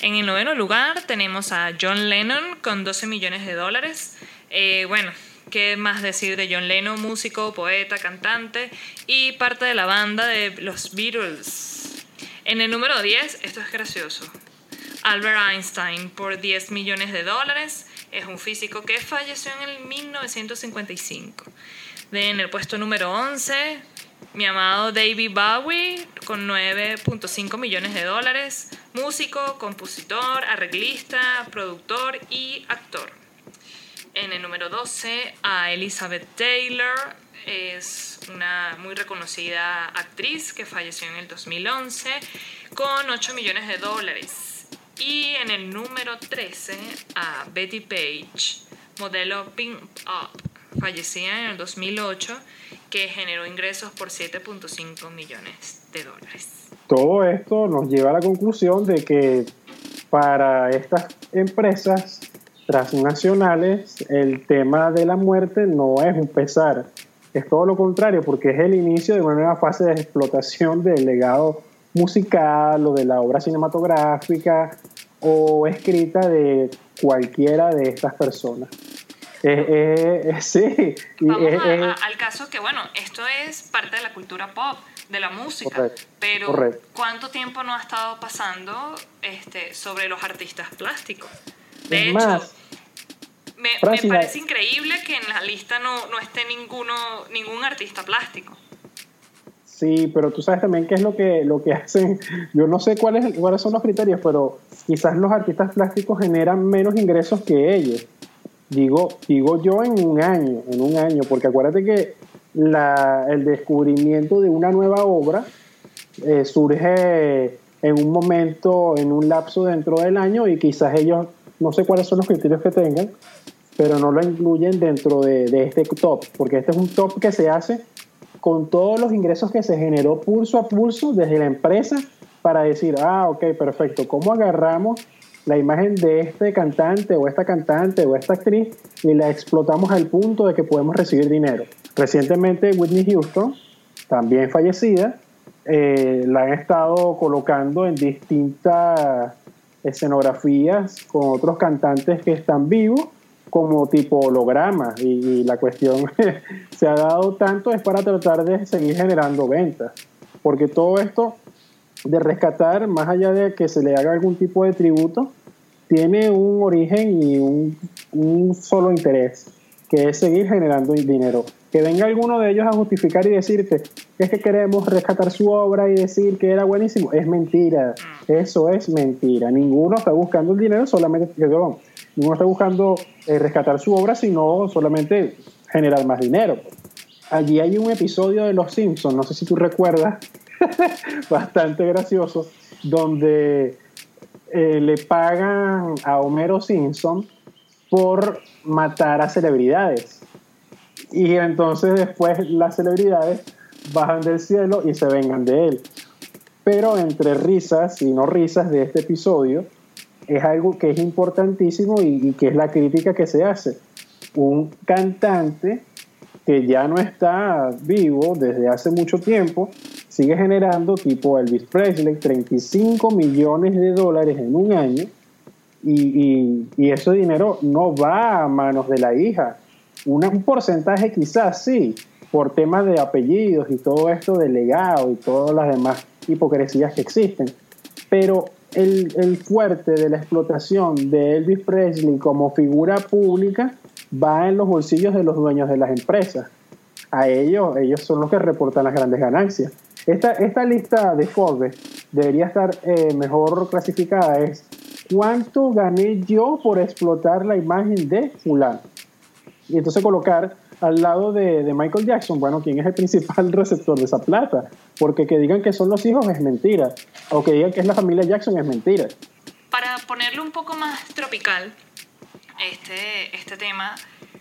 En el noveno lugar tenemos a John Lennon con 12 millones de dólares. Eh, bueno, qué más decir de John Lennon, músico, poeta, cantante y parte de la banda de los Beatles. En el número 10, esto es gracioso. Albert Einstein por 10 millones de dólares. Es un físico que falleció en el 1955. De, en el puesto número 11, mi amado David Bowie con 9.5 millones de dólares. Músico, compositor, arreglista, productor y actor. En el número 12 a Elizabeth Taylor. Es una muy reconocida actriz que falleció en el 2011 con 8 millones de dólares. Y en el número 13 a Betty Page, modelo Pink Up, fallecida en el 2008, que generó ingresos por 7.5 millones de dólares. Todo esto nos lleva a la conclusión de que para estas empresas transnacionales el tema de la muerte no es un pesar, es todo lo contrario, porque es el inicio de una nueva fase de explotación del legado musical o de la obra cinematográfica o escrita de cualquiera de estas personas. Eh, eh, sí. Vamos a- a- al caso que, bueno, esto es parte de la cultura pop, de la música, Correcto, pero correcto. ¿cuánto tiempo no ha estado pasando este, sobre los artistas plásticos? De Es hecho, más, me, parece increíble que en la lista no, no esté ninguno, ningún artista plástico. Sí, pero tú sabes también qué es lo que, lo que hacen. Yo no sé cuáles, cuáles son los criterios, pero quizás los artistas plásticos generan menos ingresos que ellos. Digo, digo yo en un año, en un año, porque acuérdate que la, el descubrimiento de una nueva obra eh, surge en un momento, en un lapso dentro del año y quizás ellos, no sé cuáles son los criterios que tengan, pero no lo incluyen dentro de, de este top, porque este es un top que se hace con todos los ingresos que se generó pulso a pulso desde la empresa para decir, ah, ok, perfecto, ¿cómo agarramos la imagen de este cantante o esta cantante o esta actriz y la explotamos al punto de que podemos recibir dinero? Recientemente Whitney Houston, también fallecida, eh, la han estado colocando en distintas escenografías con otros cantantes que están vivos como tipo holograma y, y la cuestión se ha dado tanto es para tratar de seguir generando ventas porque todo esto de rescatar más allá de que se le haga algún tipo de tributo tiene un origen y un, un solo interés que es seguir generando dinero. Que venga alguno de ellos a justificar y decirte es que queremos rescatar su obra y decir que era buenísimo es mentira. Eso es mentira. Ninguno está buscando el dinero solamente perdón, ninguno está buscando eh, rescatar su obra, sino solamente generar más dinero. Allí hay un episodio de Los Simpsons, no sé si tú recuerdas, bastante gracioso, donde eh, le pagan a Homero Simpson por matar a celebridades. Y entonces después las celebridades bajan del cielo y se vengan de él. Pero entre risas y no risas de este episodio, es algo que es importantísimo y, que es la crítica que se hace. Un cantante que ya no está vivo desde hace mucho tiempo, sigue generando, tipo Elvis Presley, 35 millones de dólares en un año y, y- y ese dinero no va a manos de la hija. Un porcentaje quizás sí, por temas de apellidos y todo esto de legado y todas las demás hipocresías que existen. Pero el, el fuerte de la explotación de Elvis Presley como figura pública va en los bolsillos de los dueños de las empresas. A ellos, ellos son los que reportan las grandes ganancias. Esta, esta lista de Forbes debería estar eh, mejor clasificada. Es cuánto gané yo por explotar la imagen de fulano. Y entonces colocar al lado de, de Michael Jackson, bueno, ¿quién es el principal receptor de esa plata? Porque que digan que son los hijos es mentira. O que digan que es la familia Jackson es mentira. Para ponerlo un poco más tropical, este, este tema,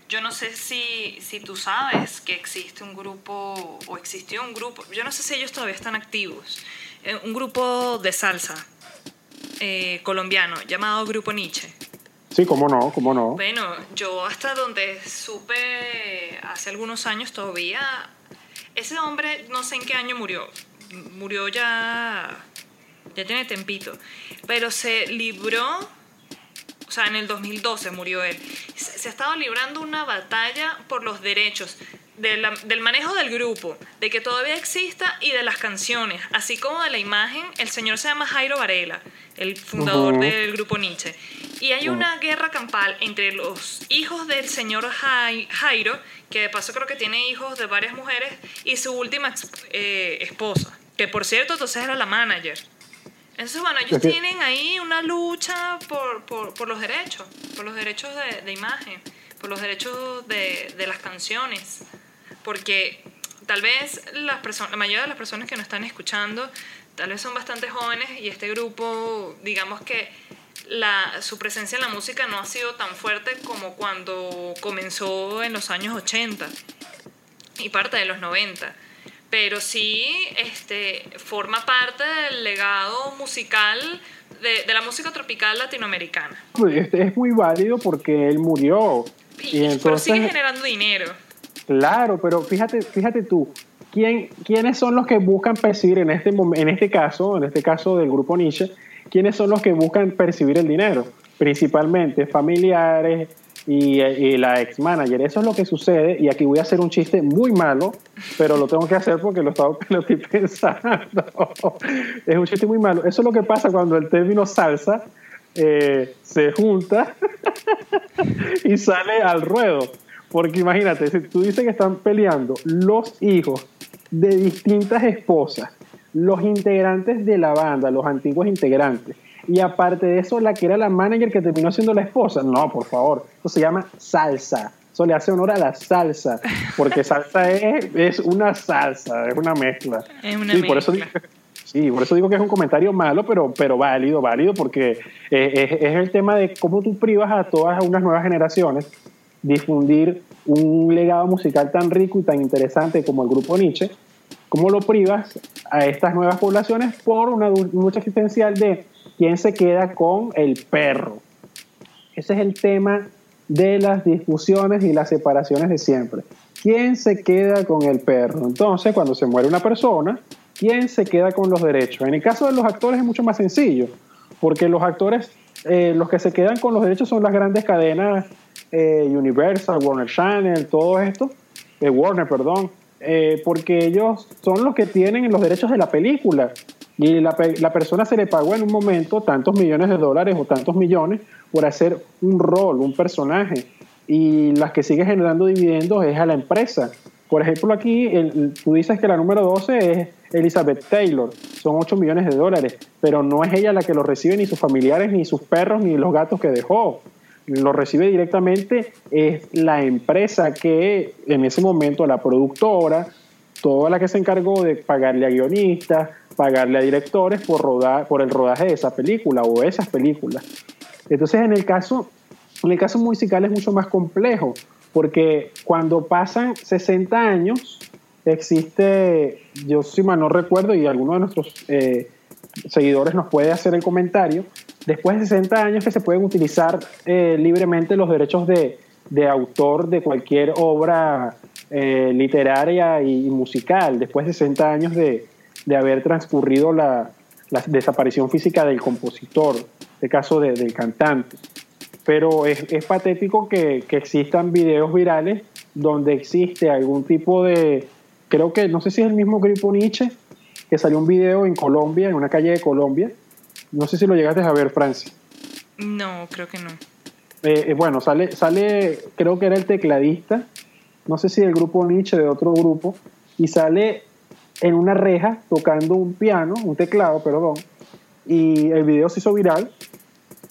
yo no sé si, si tú sabes que existe un grupo, o existió un grupo, yo no sé si ellos todavía están activos, eh, un grupo de salsa eh, colombiano llamado Grupo Nietzsche. Sí, cómo no, cómo no. Bueno, yo hasta donde supe hace algunos años todavía, ese hombre no sé en qué año murió, murió ya, ya tiene tempito, pero se libró, o sea, en el 2012 murió él. Se, se ha estado librando una batalla por los derechos de la- del manejo del grupo, de que todavía exista y de las canciones, así como de la imagen. El señor se llama Jairo Varela, el fundador del grupo Nietzsche. Y hay una guerra campal entre los hijos del señor Jai- Jairo, que de paso creo que tiene hijos de varias mujeres, y su última eh, esposa, que por cierto entonces era la manager. Entonces, bueno, ellos tienen ahí una lucha por, por, por los derechos, por los derechos de, de imagen, por los derechos de, de las canciones. Porque tal vez las personas, la mayoría de las personas que nos están escuchando, tal vez son bastante jóvenes y este grupo, digamos que la, su presencia en la música no ha sido tan fuerte como cuando comenzó en los años 80 y parte de los 90. Pero sí este, forma parte del legado musical de, de la música tropical latinoamericana. Este es muy válido porque él murió. Y, Y pero entonces, sigue generando dinero. Claro, pero fíjate, fíjate tú, ¿quién, ¿quiénes son los que buscan percibir en este, en este caso, en este caso del grupo Nietzsche, quiénes son los que buscan percibir el dinero? Principalmente familiares y, y la ex manager. Eso es lo que sucede y aquí voy a hacer un chiste muy malo, pero lo tengo que hacer porque lo, estaba, lo estoy pensando. es un chiste muy malo. Eso es lo que pasa cuando el término salsa eh, se junta y sale al ruedo. Porque imagínate, si tú dices que están peleando los hijos de distintas esposas, los integrantes de la banda, los antiguos integrantes, y aparte de eso, la que era la manager que terminó siendo la esposa, no, por favor, eso se llama salsa. Eso le hace honor a la salsa, porque salsa es, es una salsa, es una mezcla. Es una Sí, por eso digo- Sí, por eso digo que es un comentario malo, pero, pero válido, válido, porque eh, es, es el tema de cómo tú privas a todas unas nuevas generaciones difundir un legado musical tan rico y tan interesante como el grupo Nietzsche, cómo lo privas a estas nuevas poblaciones por una lucha existencial de quién se queda con el perro. Ese es el tema de las discusiones y las separaciones de siempre. ¿Quién se queda con el perro? Entonces, cuando se muere una persona, ¿quién se queda con los derechos? En el caso de los actores es mucho más sencillo, porque los actores, eh, los que se quedan con los derechos son las grandes cadenas eh, Universal, Warner Channel, todo esto, eh, Warner, perdón, eh, porque ellos son los que tienen los derechos de la película y la, la persona se le pagó en un momento tantos millones de dólares o tantos millones por hacer un rol, un personaje y las que sigue generando dividendos es a la empresa. Por ejemplo, aquí el- tú dices que la número 12 es Elizabeth Taylor, son 8 millones de dólares, pero no es ella la que lo recibe, ni sus familiares, ni sus perros, ni los gatos que dejó. Lo recibe directamente es la empresa que en ese momento, la productora, toda la que se encargó de pagarle a guionistas, pagarle a directores por, rodar, por el rodaje de esa película o esas películas. Entonces, en el caso, en el caso musical es mucho más complejo, porque cuando pasan 60 años, existe, yo si mal no recuerdo, y alguno de nuestros eh, seguidores nos puede hacer el comentario, después de 60 años que se pueden utilizar eh, libremente los derechos de, de autor de cualquier obra eh, literaria y musical, después de 60 años de, de haber transcurrido la, la desaparición física del compositor, este caso de- del cantante. Pero es, es patético que, que existan videos virales donde existe algún tipo de, creo que, no sé si es el mismo grupo Nietzsche, que salió un video en Colombia, en una calle de Colombia, no sé si lo llegaste a ver, Francia. No, creo que no. Eh, eh, bueno, sale, sale, creo que era el tecladista, no sé si del grupo Nietzsche, de otro grupo, y sale en una reja tocando un piano, un teclado, perdón, y el video se hizo viral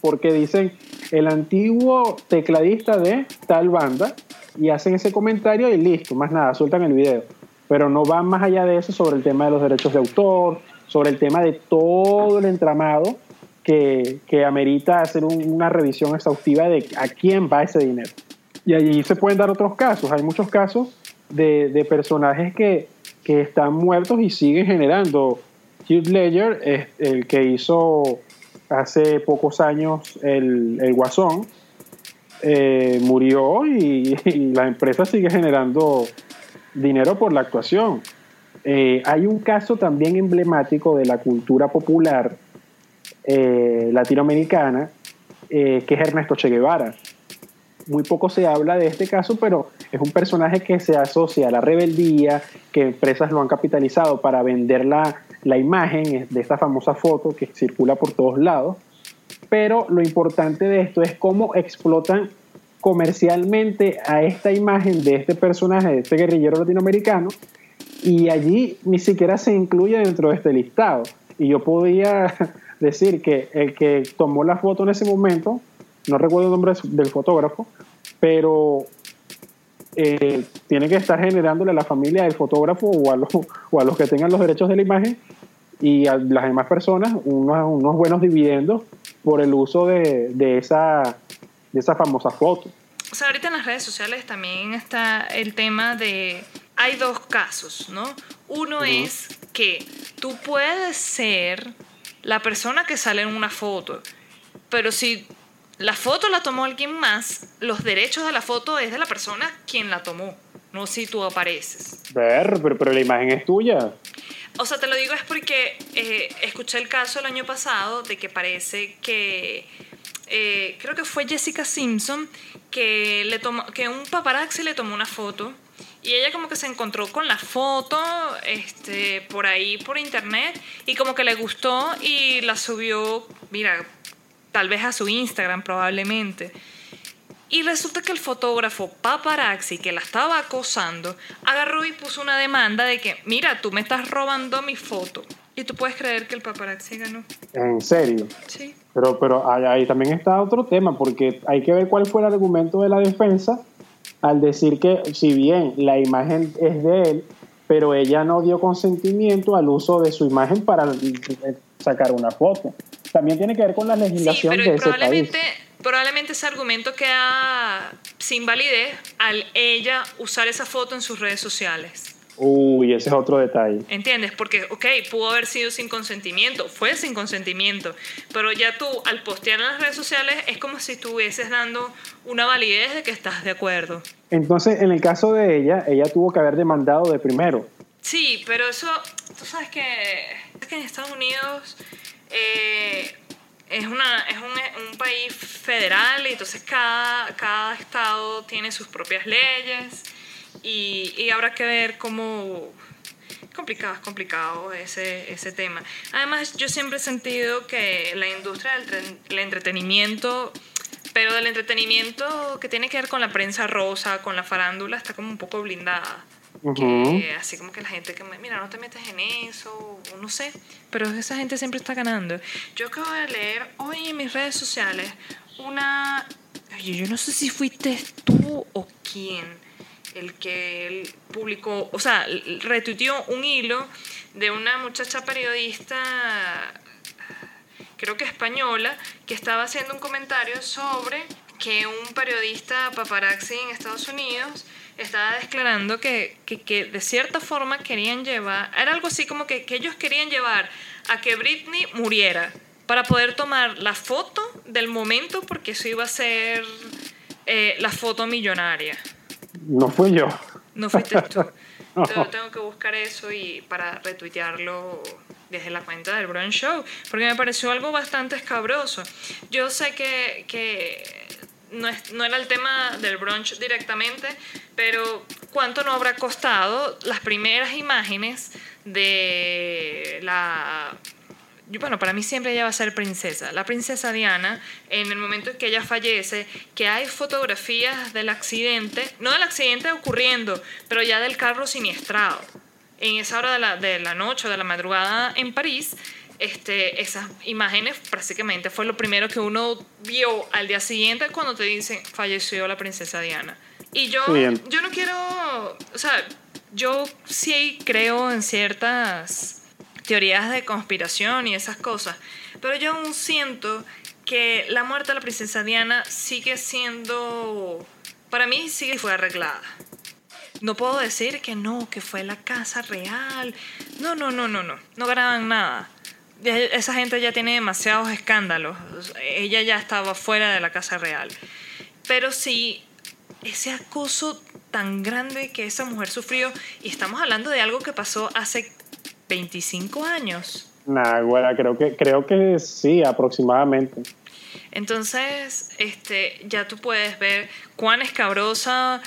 porque dicen el antiguo tecladista de tal banda y hacen ese comentario y listo, más nada, sueltan el video. Pero no van más allá de eso sobre el tema de los derechos de autor, sobre el tema de todo el entramado que, que amerita hacer un- una revisión exhaustiva de a quién va ese dinero. Y allí se pueden dar otros casos. Hay muchos casos de, de personajes que, que están muertos y siguen generando. Heath Ledger es el que hizo hace pocos años el, el Guasón, eh, murió y la empresa sigue generando dinero por la actuación. Eh, hay un caso también emblemático de la cultura popular eh, latinoamericana eh, que es Ernesto Che Guevara. Muy poco se habla de este caso, pero es un personaje que se asocia a la rebeldía, que empresas lo han capitalizado para vender la, la imagen de esta famosa foto que circula por todos lados. Pero lo importante de esto es cómo explotan comercialmente a esta imagen de este personaje, de este guerrillero latinoamericano, y allí ni siquiera se incluye dentro de este listado. Y yo podía decir que el que tomó la foto en ese momento, no recuerdo el nombre del fotógrafo, pero eh, tiene que estar generándole a la familia del fotógrafo o a, los, o a los que tengan los derechos de la imagen y a las demás personas unos, unos buenos dividendos por el uso de, de, esa, de esa famosa foto. O sea, ahorita en las redes sociales también está el tema de... Hay dos casos, ¿no? Uno es que tú puedes ser la persona que sale en una foto, pero si la foto la tomó alguien más, los derechos de la foto es de la persona quien la tomó, no si tú apareces. Ver, pero, pero la imagen es tuya. O sea, te lo digo es porque eh, escuché el caso el año pasado de que parece que eh, creo que fue Jessica Simpson que le tomó que un paparazzi le tomó una foto y ella como que se encontró con la foto este por ahí por internet y como que le gustó y la subió, mira, tal vez a su Instagram probablemente. Y resulta que el fotógrafo paparazzi que la estaba acosando agarró y puso una demanda de que, mira, tú me estás robando mi foto. Y tú puedes creer que el paparazzi ganó. En serio. Sí. Pero, pero ahí, ahí también está otro tema, porque hay que ver cuál fue el argumento de la defensa al decir que si bien la imagen es de él, pero ella no dio consentimiento al uso de su imagen para sacar una foto. También tiene que ver con la legislación Sí, de pero ese probablemente, país. probablemente ese argumento queda sin validez al ella usar esa foto en sus redes sociales. Uy, ese es otro detalle. ¿Entiendes? Porque, ok, pudo haber sido sin consentimiento, fue sin consentimiento, pero ya tú al postear en las redes sociales es como si estuvieses dando una validez de que estás de acuerdo. Entonces, en el caso de ella, ella tuvo que haber demandado de primero. Sí, pero eso, tú sabes que, es que en Estados Unidos eh, es, una, es un, un país federal y entonces cada, cada estado tiene sus propias leyes y, y habrá que ver cómo... Complicado, es complicado ese, ese tema. Además, yo siempre he sentido que la industria del el entretenimiento, pero del entretenimiento que tiene que ver con la prensa rosa, con la farándula, está como un poco blindada. Ujú. Que así como que la gente que me, mira, no te metes en eso, no sé, pero esa gente siempre está ganando. Yo acabo de leer hoy en mis redes sociales una, oye, yo no sé si fuiste tú o quién, el que él publicó, o sea, retuiteó un hilo de una muchacha periodista creo que española, que estaba haciendo un comentario sobre que un periodista paparazzi en Estados Unidos estaba declarando que, que, que de cierta forma querían llevar, era algo así como que, que ellos querían llevar a que Britney muriera para poder tomar la foto del momento porque eso iba a ser eh, la foto millonaria. No fui yo. No fuiste tú. Entonces tengo que buscar eso y para retuitearlo desde la cuenta del Brunch Show, porque me pareció algo bastante escabroso. Yo sé que, que no, es- no era el tema del brunch directamente, pero ¿cuánto no habrá costado las primeras imágenes de la yo, bueno, para mí siempre ella va a ser princesa. La princesa Diana, en el momento en que ella fallece, que hay fotografías del accidente, no del accidente ocurriendo, pero ya del carro siniestrado. En esa hora de la, de la noche o de la madrugada en París, este, esas imágenes prácticamente fue lo primero que uno vio al día siguiente cuando te dicen falleció la princesa Diana. Y yo, Sí, en- yo no quiero, o sea, yo sí creo en ciertas teorías de conspiración y esas cosas. Pero yo aún siento que la muerte de la princesa Diana sigue siendo, para mí sigue fue arreglada. No puedo decir que no, que fue la casa real. No, no, no, no, no. No graban nada. Esa gente ya tiene demasiados escándalos. Ella ya estaba fuera de la casa real. Pero sí, ese acoso tan grande que esa mujer sufrió, y estamos hablando de algo que pasó hace 25 años. Nah, güera, creo que, creo que sí, aproximadamente. Entonces, este, ya tú puedes ver cuán escabrosa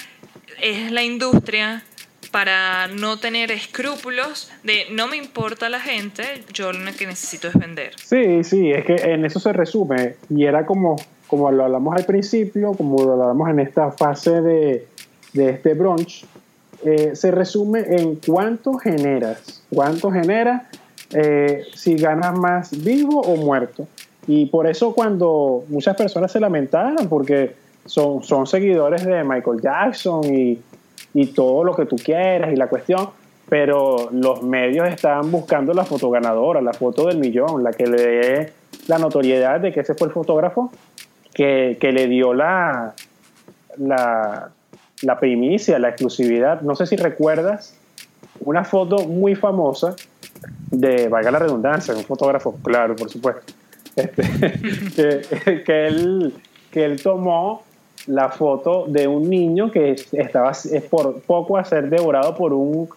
es la industria para no tener escrúpulos de no me importa la gente, yo lo que necesito es vender. Sí, sí, es que en eso se resume. Y era como, como lo hablamos al principio, como lo hablamos en esta fase de, de este brunch, eh, se resume en cuánto generas, cuánto generas eh, si ganas más vivo o muerto. Y por eso cuando muchas personas se lamentaron, porque son, son seguidores de Michael Jackson y, y todo lo que tú quieras y la cuestión, pero los medios estaban buscando la foto ganadora, la foto del millón, la que le dé la notoriedad de que ese fue el fotógrafo que, que le dio la, la, la primicia, la exclusividad. No sé si recuerdas una foto muy famosa de, valga la redundancia, un fotógrafo, claro, por supuesto, este, que, que, él, que él tomó la foto de un niño que estaba es por poco a ser devorado por un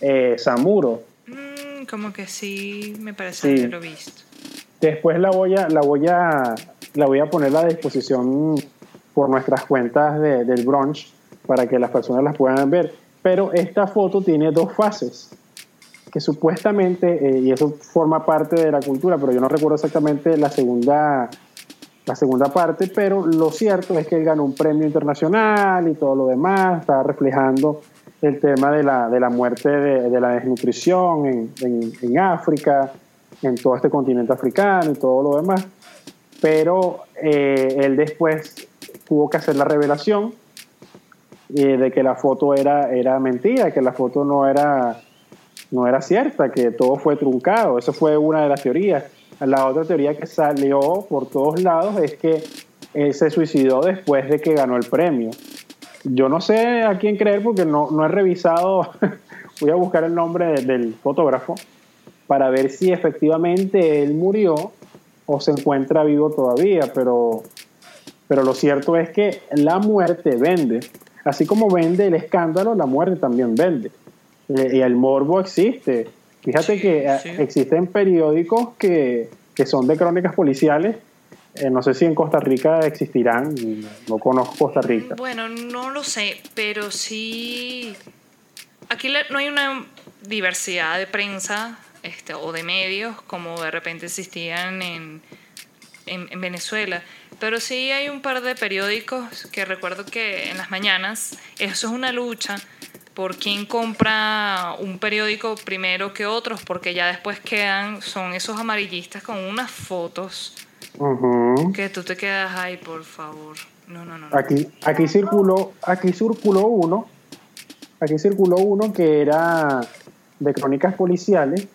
eh, samuro. Mm, como que sí, me parece que lo he visto. Después la voy a, la voy a, la voy a poner a disposición por nuestras cuentas de, del brunch para que las personas las puedan ver. Pero esta foto tiene dos fases que supuestamente, eh, y eso forma parte de la cultura, pero yo no recuerdo exactamente la segunda, la segunda parte, pero lo cierto es que él ganó un premio internacional y todo lo demás, está reflejando el tema de la, de la muerte de, de la desnutrición en, en, en, África, en todo este continente africano y todo lo demás. Pero eh, él después tuvo que hacer la revelación eh, de que la foto era, era mentira, que la foto no era, no era cierta, que todo fue truncado. Eso fue una de las teorías. La otra teoría que salió por todos lados es que él se suicidó después de que ganó el premio. Yo no sé a quién creer porque no, no he revisado, voy a buscar el nombre de, del fotógrafo para ver si efectivamente él murió o se encuentra vivo todavía, pero, pero lo cierto es que la muerte vende. Así como vende el escándalo, la muerte también vende. Y el morbo existe. Fíjate Sí, que sí. eh, existen periódicos que, que son de crónicas policiales. Eh, no sé si en Costa Rica existirán, no conozco Costa Rica. Bueno, no lo sé, pero sí. Aquí no hay una diversidad de prensa este, o de medios como de repente existían en, en, en Venezuela. Pero sí hay un par de periódicos que recuerdo que en las mañanas, eso es una lucha por quién compra un periódico primero que otros, porque ya después quedan, son esos amarillistas con unas fotos que tú te quedas, ay, por favor. No, no, no. no. Aquí, aquí circuló, aquí circuló uno, aquí circuló uno que era de crónicas policiales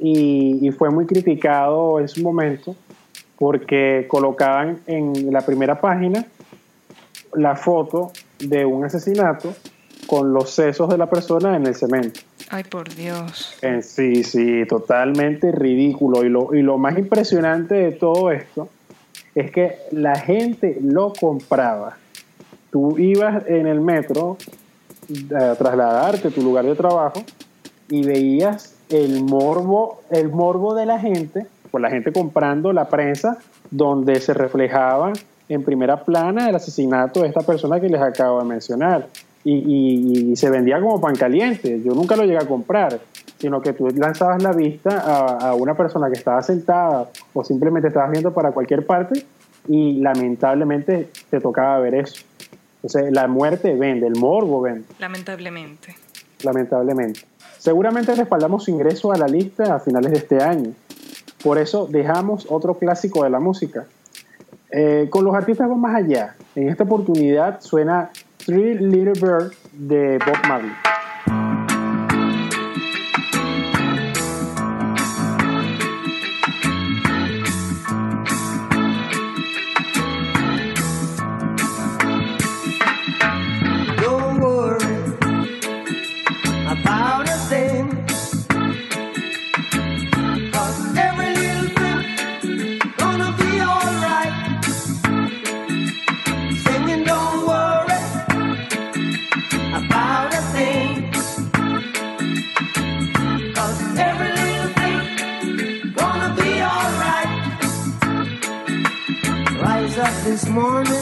y, y fue muy criticado en su momento porque colocaban en la primera página la foto de un asesinato con los sesos de la persona en el cemento. Ay, por Dios. Eh, sí, sí, totalmente ridículo. Y lo, y lo más impresionante de todo esto es que la gente lo compraba. Tú ibas en el metro eh, a trasladarte a tu lugar de trabajo y veías el morbo, el morbo de la gente, pues la gente comprando la prensa donde se reflejaba en primera plana el asesinato de esta persona que les acabo de mencionar. Y, y- y se vendía como pan caliente. Yo nunca lo llegué a comprar, sino que tú lanzabas la vista a, a una persona que estaba sentada o simplemente estabas viendo para cualquier parte y lamentablemente te tocaba ver eso. Entonces, la muerte vende, el morbo vende Lamentablemente. lamentablemente. Seguramente respaldamos su ingreso a la lista a finales de este año. Por eso dejamos otro clásico de la música. Eh, con los artistas vamos más allá. En esta oportunidad suena Three Little Bird de Bob Marley. Morning.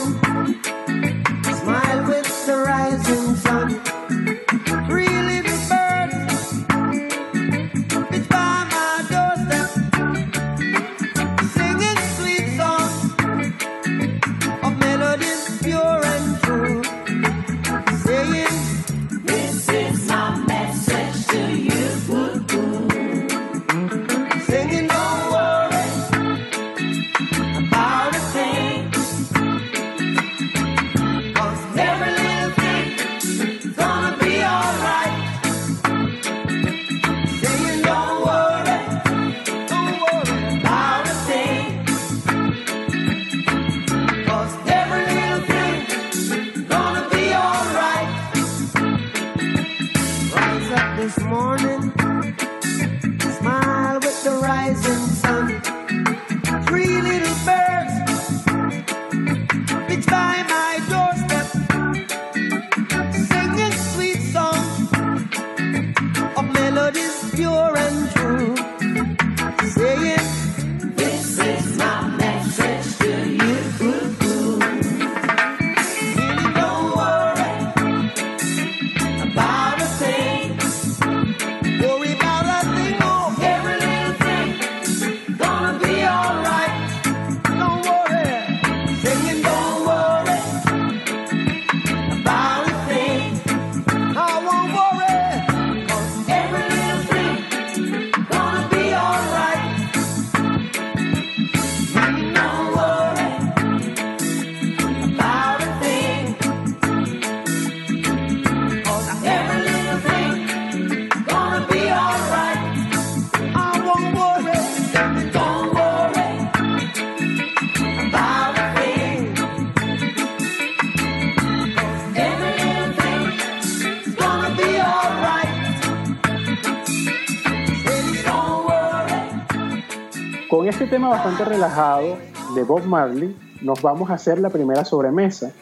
Relajado de Bob Marley, nos vamos a hacer la primera sobremesa,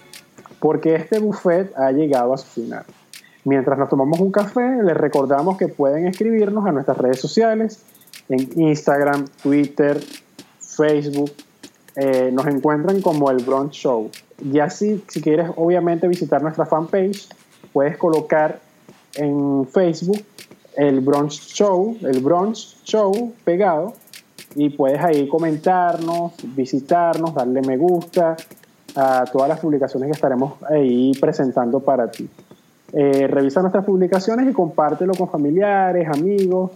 porque este buffet ha llegado a su final. Mientras nos tomamos un café, les recordamos que pueden escribirnos a nuestras redes sociales, en Instagram, Twitter, Facebook. eh, nos encuentran como el Brunch Show. Y así, si quieres obviamente visitar nuestra fanpage, puedes colocar en Facebook el Brunch Show, el Brunch Show pegado, y puedes ahí comentarnos, visitarnos, darle me gusta a todas las publicaciones que estaremos ahí presentando para ti. Eh, revisa nuestras publicaciones y compártelo con familiares, amigos.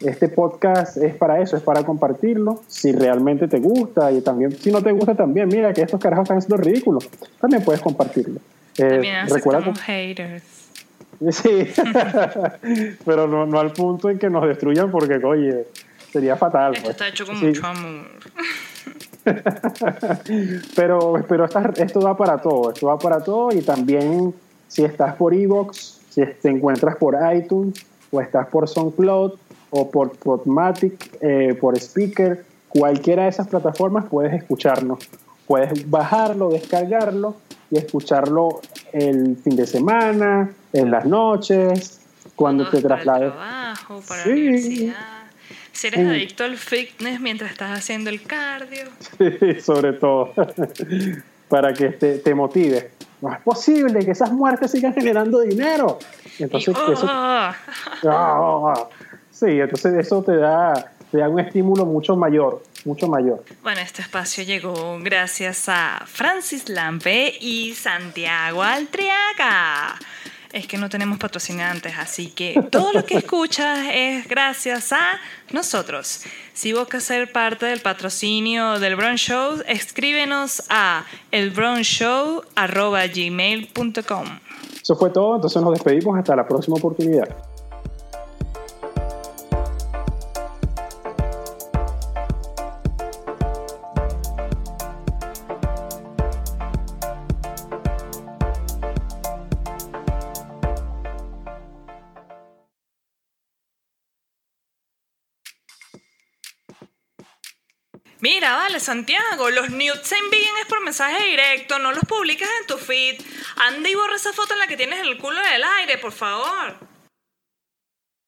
Este podcast es para eso, es para compartirlo. Si realmente te gusta y también, si no te gusta también, mira que estos carajos están haciendo ridículos. También puedes compartirlo. Eh, También recuerda aceptamos haters. Sí, pero no, no al punto en que nos destruyan porque, oye, sería fatal. Esto pues. está hecho con Sí, mucho amor. Pero, pero esta- esto va para todo, esto va para todo y también si estás por Evox, si te encuentras por iTunes o estás por SoundCloud o por Podmatic, eh, por Speaker, cualquiera de esas plataformas puedes escucharnos. Puedes bajarlo, descargarlo y escucharlo el fin de semana, en las noches, cuando te Para el traslades. trabajo, para Sí. la universidad. Si eres Sí. adicto al fitness mientras estás haciendo el cardio. sobre todo, para que te, te motive. No es posible que esas muertes sigan generando dinero. Entonces, y, eso, ¡oh! Ah, sí, entonces eso te da, te da un estímulo mucho mayor, mucho mayor. Bueno, este espacio llegó gracias a Francis Lampe y Santiago Altriaga. Es que no tenemos patrocinantes, así que todo lo que escuchas es gracias a nosotros. Si buscas ser parte del patrocinio del Brown Show, escríbenos a elbrownshow.gmail.com. Eso fue todo, entonces nos despedimos hasta la próxima oportunidad. Mira, vale, Santiago, los nudes se envían es por mensaje directo, no los publicas en tu feed. Anda y borra esa foto en la que tienes el culo en el aire, por favor.